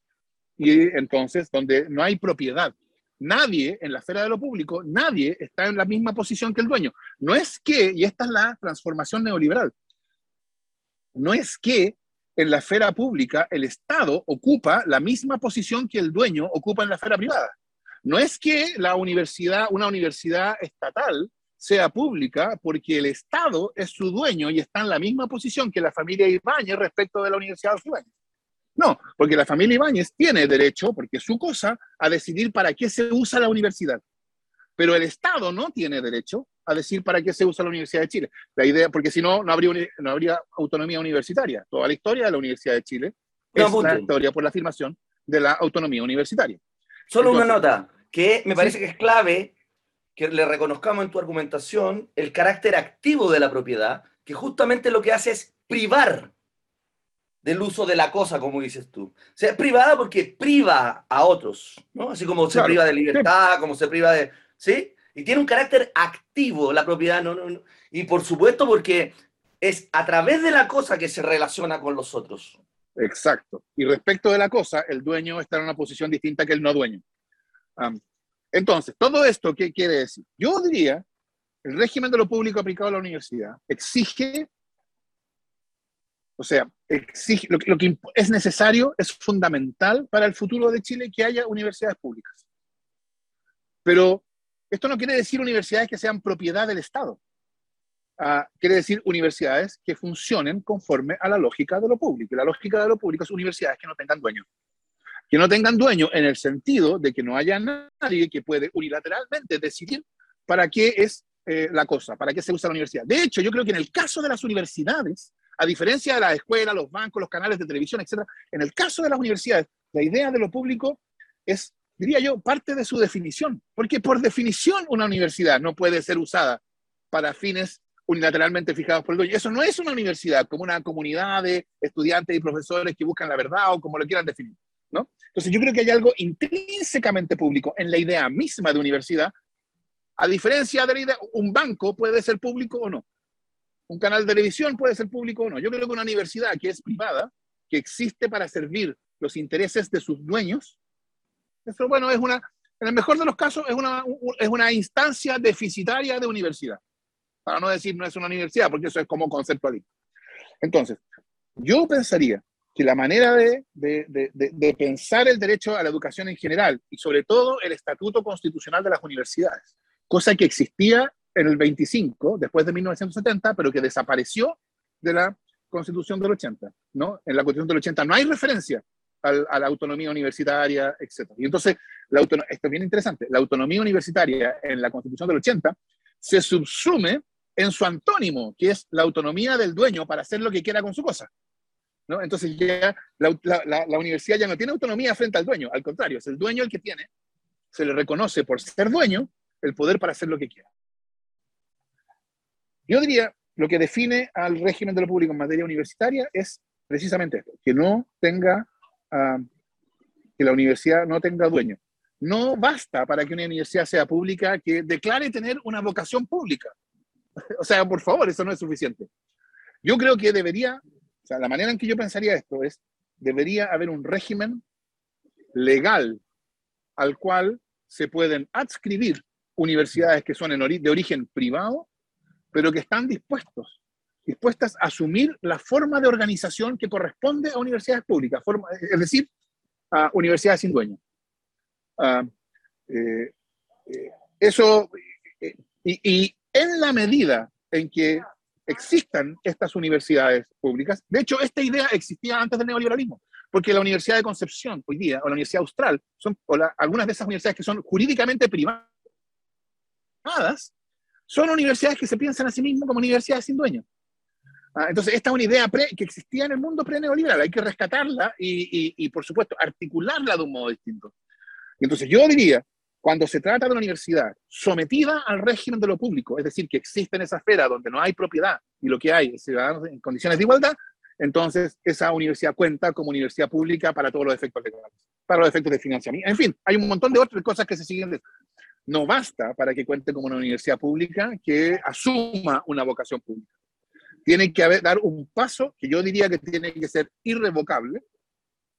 Y entonces, donde no hay propiedad, nadie en la esfera de lo público, nadie está en la misma posición que el dueño. No es que, y esta es la transformación neoliberal, no es que en la esfera pública el Estado ocupa la misma posición que el dueño ocupa en la esfera privada. No es que la universidad, una universidad estatal, sea pública porque el Estado es su dueño y está en la misma posición que la familia Ibáñez respecto de la Universidad de Ibáñez. No, porque la familia Ibáñez tiene derecho, porque es su cosa, a decidir para qué se usa la universidad. Pero el Estado no tiene derecho a decir para qué se usa la Universidad de Chile. La idea, porque si no, no habría, no habría autonomía universitaria. Toda la historia de la Universidad de Chile es la historia por la afirmación de la autonomía universitaria. Solo una nota, que me parece que es clave que le reconozcamos en tu argumentación el carácter activo de la propiedad, que justamente lo que hace es privar del uso de la cosa, como dices tú. O sea, es privada porque priva a otros, ¿no? Así como se priva de libertad, como se priva de... ¿Sí? Y tiene un carácter activo la propiedad, no, no, y por supuesto porque es a través de la cosa que se relaciona con los otros. Exacto. Y respecto de la cosa, el dueño está en una posición distinta que el no dueño. entonces, todo esto, ¿qué quiere decir? Yo diría, el régimen de lo público aplicado a la universidad exige, o sea, exige, lo, lo que es necesario, es fundamental para el futuro de Chile que haya universidades públicas. Pero esto no quiere decir universidades que sean propiedad del Estado. Ah, quiere decir universidades que funcionen conforme a la lógica de lo público. Y la lógica de lo público es universidades que no tengan dueño. Que no tengan dueño en el sentido de que no haya nadie que puede unilateralmente decidir para qué es eh, la cosa, para qué se usa la universidad. De hecho, yo creo que en el caso de las universidades, a diferencia de las escuelas, los bancos, los canales de televisión, etc., en el caso de las universidades, la idea de lo público es, diría yo, parte de su definición. Porque por definición una universidad no puede ser usada para fines unilateralmente fijados por el dueño. Eso no es una universidad, como una comunidad de estudiantes y profesores que buscan la verdad o como lo quieran definir. ¿no? Entonces yo creo que hay algo intrínsecamente público en la idea misma de universidad, a diferencia de la idea, un banco puede ser público o no. Un canal de televisión puede ser público o no. Yo creo que una universidad que es privada, que existe para servir los intereses de sus dueños, eso, bueno, es una, en el mejor de los casos, es una, es una instancia deficitaria de universidad para no decir no es una universidad, porque eso es como conceptualismo. Entonces, yo pensaría que la manera de, de, de, pensar el derecho a la educación en general y sobre todo el estatuto constitucional de las universidades, cosa que existía en el 25, después de 1970, pero que desapareció de la constitución del 80, ¿no? En la constitución del 80 no hay referencia a la autonomía universitaria, etc. Y entonces, la esto es bien interesante, la autonomía universitaria en la constitución del 80 se subsume en su antónimo, que es la autonomía del dueño para hacer lo que quiera con su cosa. ¿no? Entonces ya la, universidad ya no tiene autonomía frente al dueño, al contrario, es el dueño el que tiene, se le reconoce por ser dueño el poder para hacer lo que quiera. Yo diría, lo que define al régimen de lo público en materia universitaria es precisamente esto, que no tenga, ah, que la universidad no tenga dueño. No basta para que una universidad sea pública que declare tener una vocación pública. O sea, por favor, eso no es suficiente. Yo creo que debería, o sea, la manera en que yo pensaría esto es, debería haber un régimen legal al cual se pueden adscribir universidades que son de origen privado, pero que están dispuestos, dispuestas a asumir la forma de organización que corresponde a universidades públicas, es decir, a universidades sin dueño. Ah, eh, eso, eh, y, en la medida en que existan estas universidades públicas, de hecho, esta idea existía antes del neoliberalismo, porque la Universidad de Concepción hoy día, o la Universidad Austral, son o algunas de esas universidades que son jurídicamente privadas, son universidades que se piensan a sí mismas como universidades sin dueño. Ah, entonces, esta es una idea que existía en el mundo pre-neoliberal, hay que rescatarla y, por supuesto, articularla de un modo distinto. Entonces, yo diría cuando se trata de una universidad sometida al régimen de lo público, es decir, que existe en esa esfera donde no hay propiedad y lo que hay es ciudadanos en condiciones de igualdad, entonces esa universidad cuenta como universidad pública para todos los efectos legales, para los efectos de financiamiento. En fin, hay un montón de otras cosas que se siguen. No basta para que cuente como una universidad pública que asuma una vocación pública. Tiene que haber, dar un paso que yo diría que tiene que ser irrevocable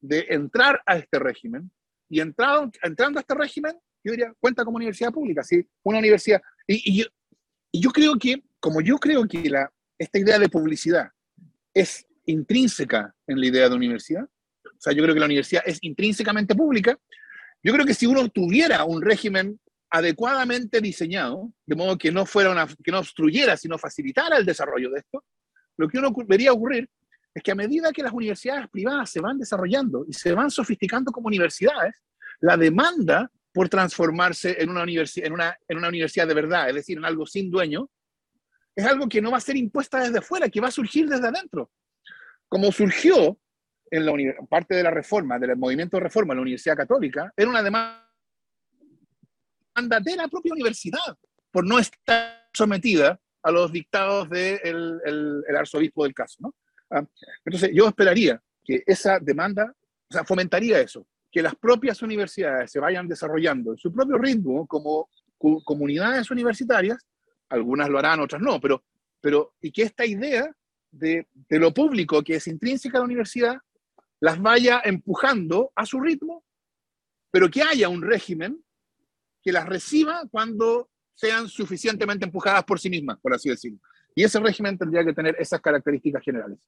de entrar a este régimen y entrado, entrando a este régimen yo diría, cuenta como universidad pública, ¿sí? Una universidad. Y, yo, y yo creo que, como yo creo que la, esta idea de publicidad es intrínseca en la idea de universidad, o sea, yo creo que la universidad es intrínsecamente pública, yo creo que si uno tuviera un régimen adecuadamente diseñado, de modo que no fuera una, que no obstruyera, sino facilitara el desarrollo de esto, lo que uno vería ocurrir es que a medida que las universidades privadas se van desarrollando y se van sofisticando como universidades, la demanda por transformarse en una, universidad, en, una, en una universidad de verdad, es decir, en algo sin dueño, es algo que no va a ser impuesta desde afuera, que va a surgir desde adentro. Como surgió en la parte de la reforma, del movimiento de reforma en la Universidad Católica, era una demanda de la propia universidad, por no estar sometida a los dictados del el, arzobispo del caso. ¿no? Ah, entonces, yo esperaría que esa demanda, o sea, fomentaría eso, que las propias universidades se vayan desarrollando en su propio ritmo como comunidades universitarias, algunas lo harán, otras no, pero, pero y que esta idea de, de lo público que es intrínseca a la universidad las vaya empujando a su ritmo, pero que haya un régimen que las reciba cuando sean suficientemente empujadas por sí mismas, por así decirlo. Y ese régimen tendría que tener esas características generales.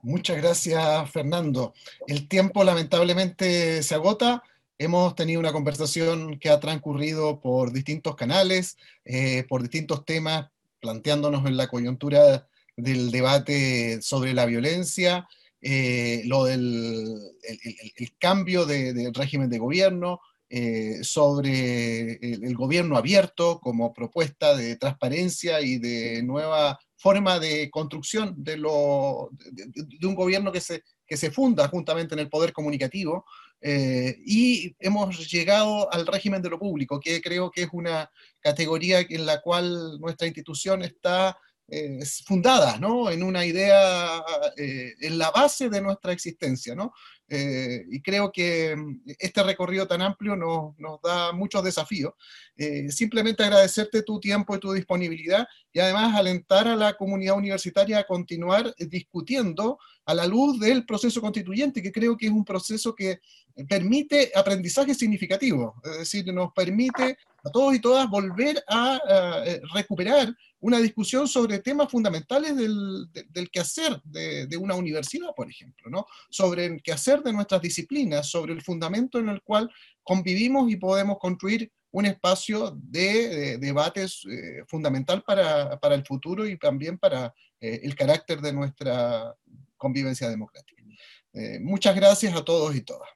Muchas gracias, Fernando. El tiempo lamentablemente se agota. Hemos tenido una conversación que ha transcurrido por distintos canales, eh, por distintos temas, planteándonos en la coyuntura del debate sobre la violencia, eh, lo del el, cambio de, régimen de gobierno, eh, sobre el, gobierno abierto como propuesta de transparencia y de nueva forma de construcción de, un gobierno que se, que se funda juntamente en el poder comunicativo. Eh, y hemos llegado al régimen de lo público, que creo que es una categoría en la cual nuestra institución está eh, fundada ¿no? en una idea, en la base de nuestra existencia. ¿no? Eh, y creo que mm, este recorrido tan amplio nos, nos da muchos desafíos. simplemente agradecerte tu tiempo y tu disponibilidad y además alentar a la comunidad universitaria a continuar discutiendo a la luz del proceso constituyente, que creo que es un proceso que permite aprendizaje significativo, es decir, nos permite a todos y todas volver a, recuperar una discusión sobre temas fundamentales del, del quehacer de, de, una universidad, por ejemplo, ¿no? sobre el quehacer de nuestras disciplinas, sobre el fundamento en el cual convivimos y podemos construir un espacio de, debates eh, fundamental para, para, el futuro y también para eh, el carácter de nuestra convivencia democrática. Eh, muchas gracias a todos y todas.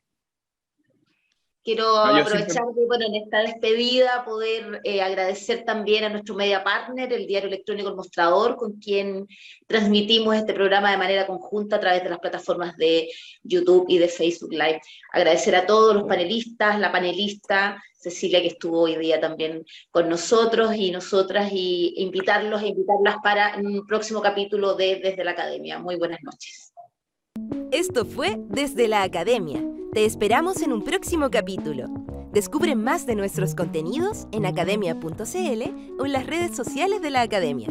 Quiero aprovechar bueno, en esta despedida poder eh, agradecer también a nuestro media partner, el diario electrónico El Mostrador, con quien transmitimos este programa de manera conjunta a través de las plataformas de YouTube y de Facebook Live. Agradecer a todos los panelistas, la panelista Cecilia que estuvo hoy día también con nosotros y nosotras, y invitarlos e invitarlas para un próximo capítulo de Desde la Academia. Muy buenas noches. Esto fue Desde la Academia te esperamos en un próximo capítulo. Descubre más de nuestros contenidos en academia.cl o en las redes sociales de la Academia.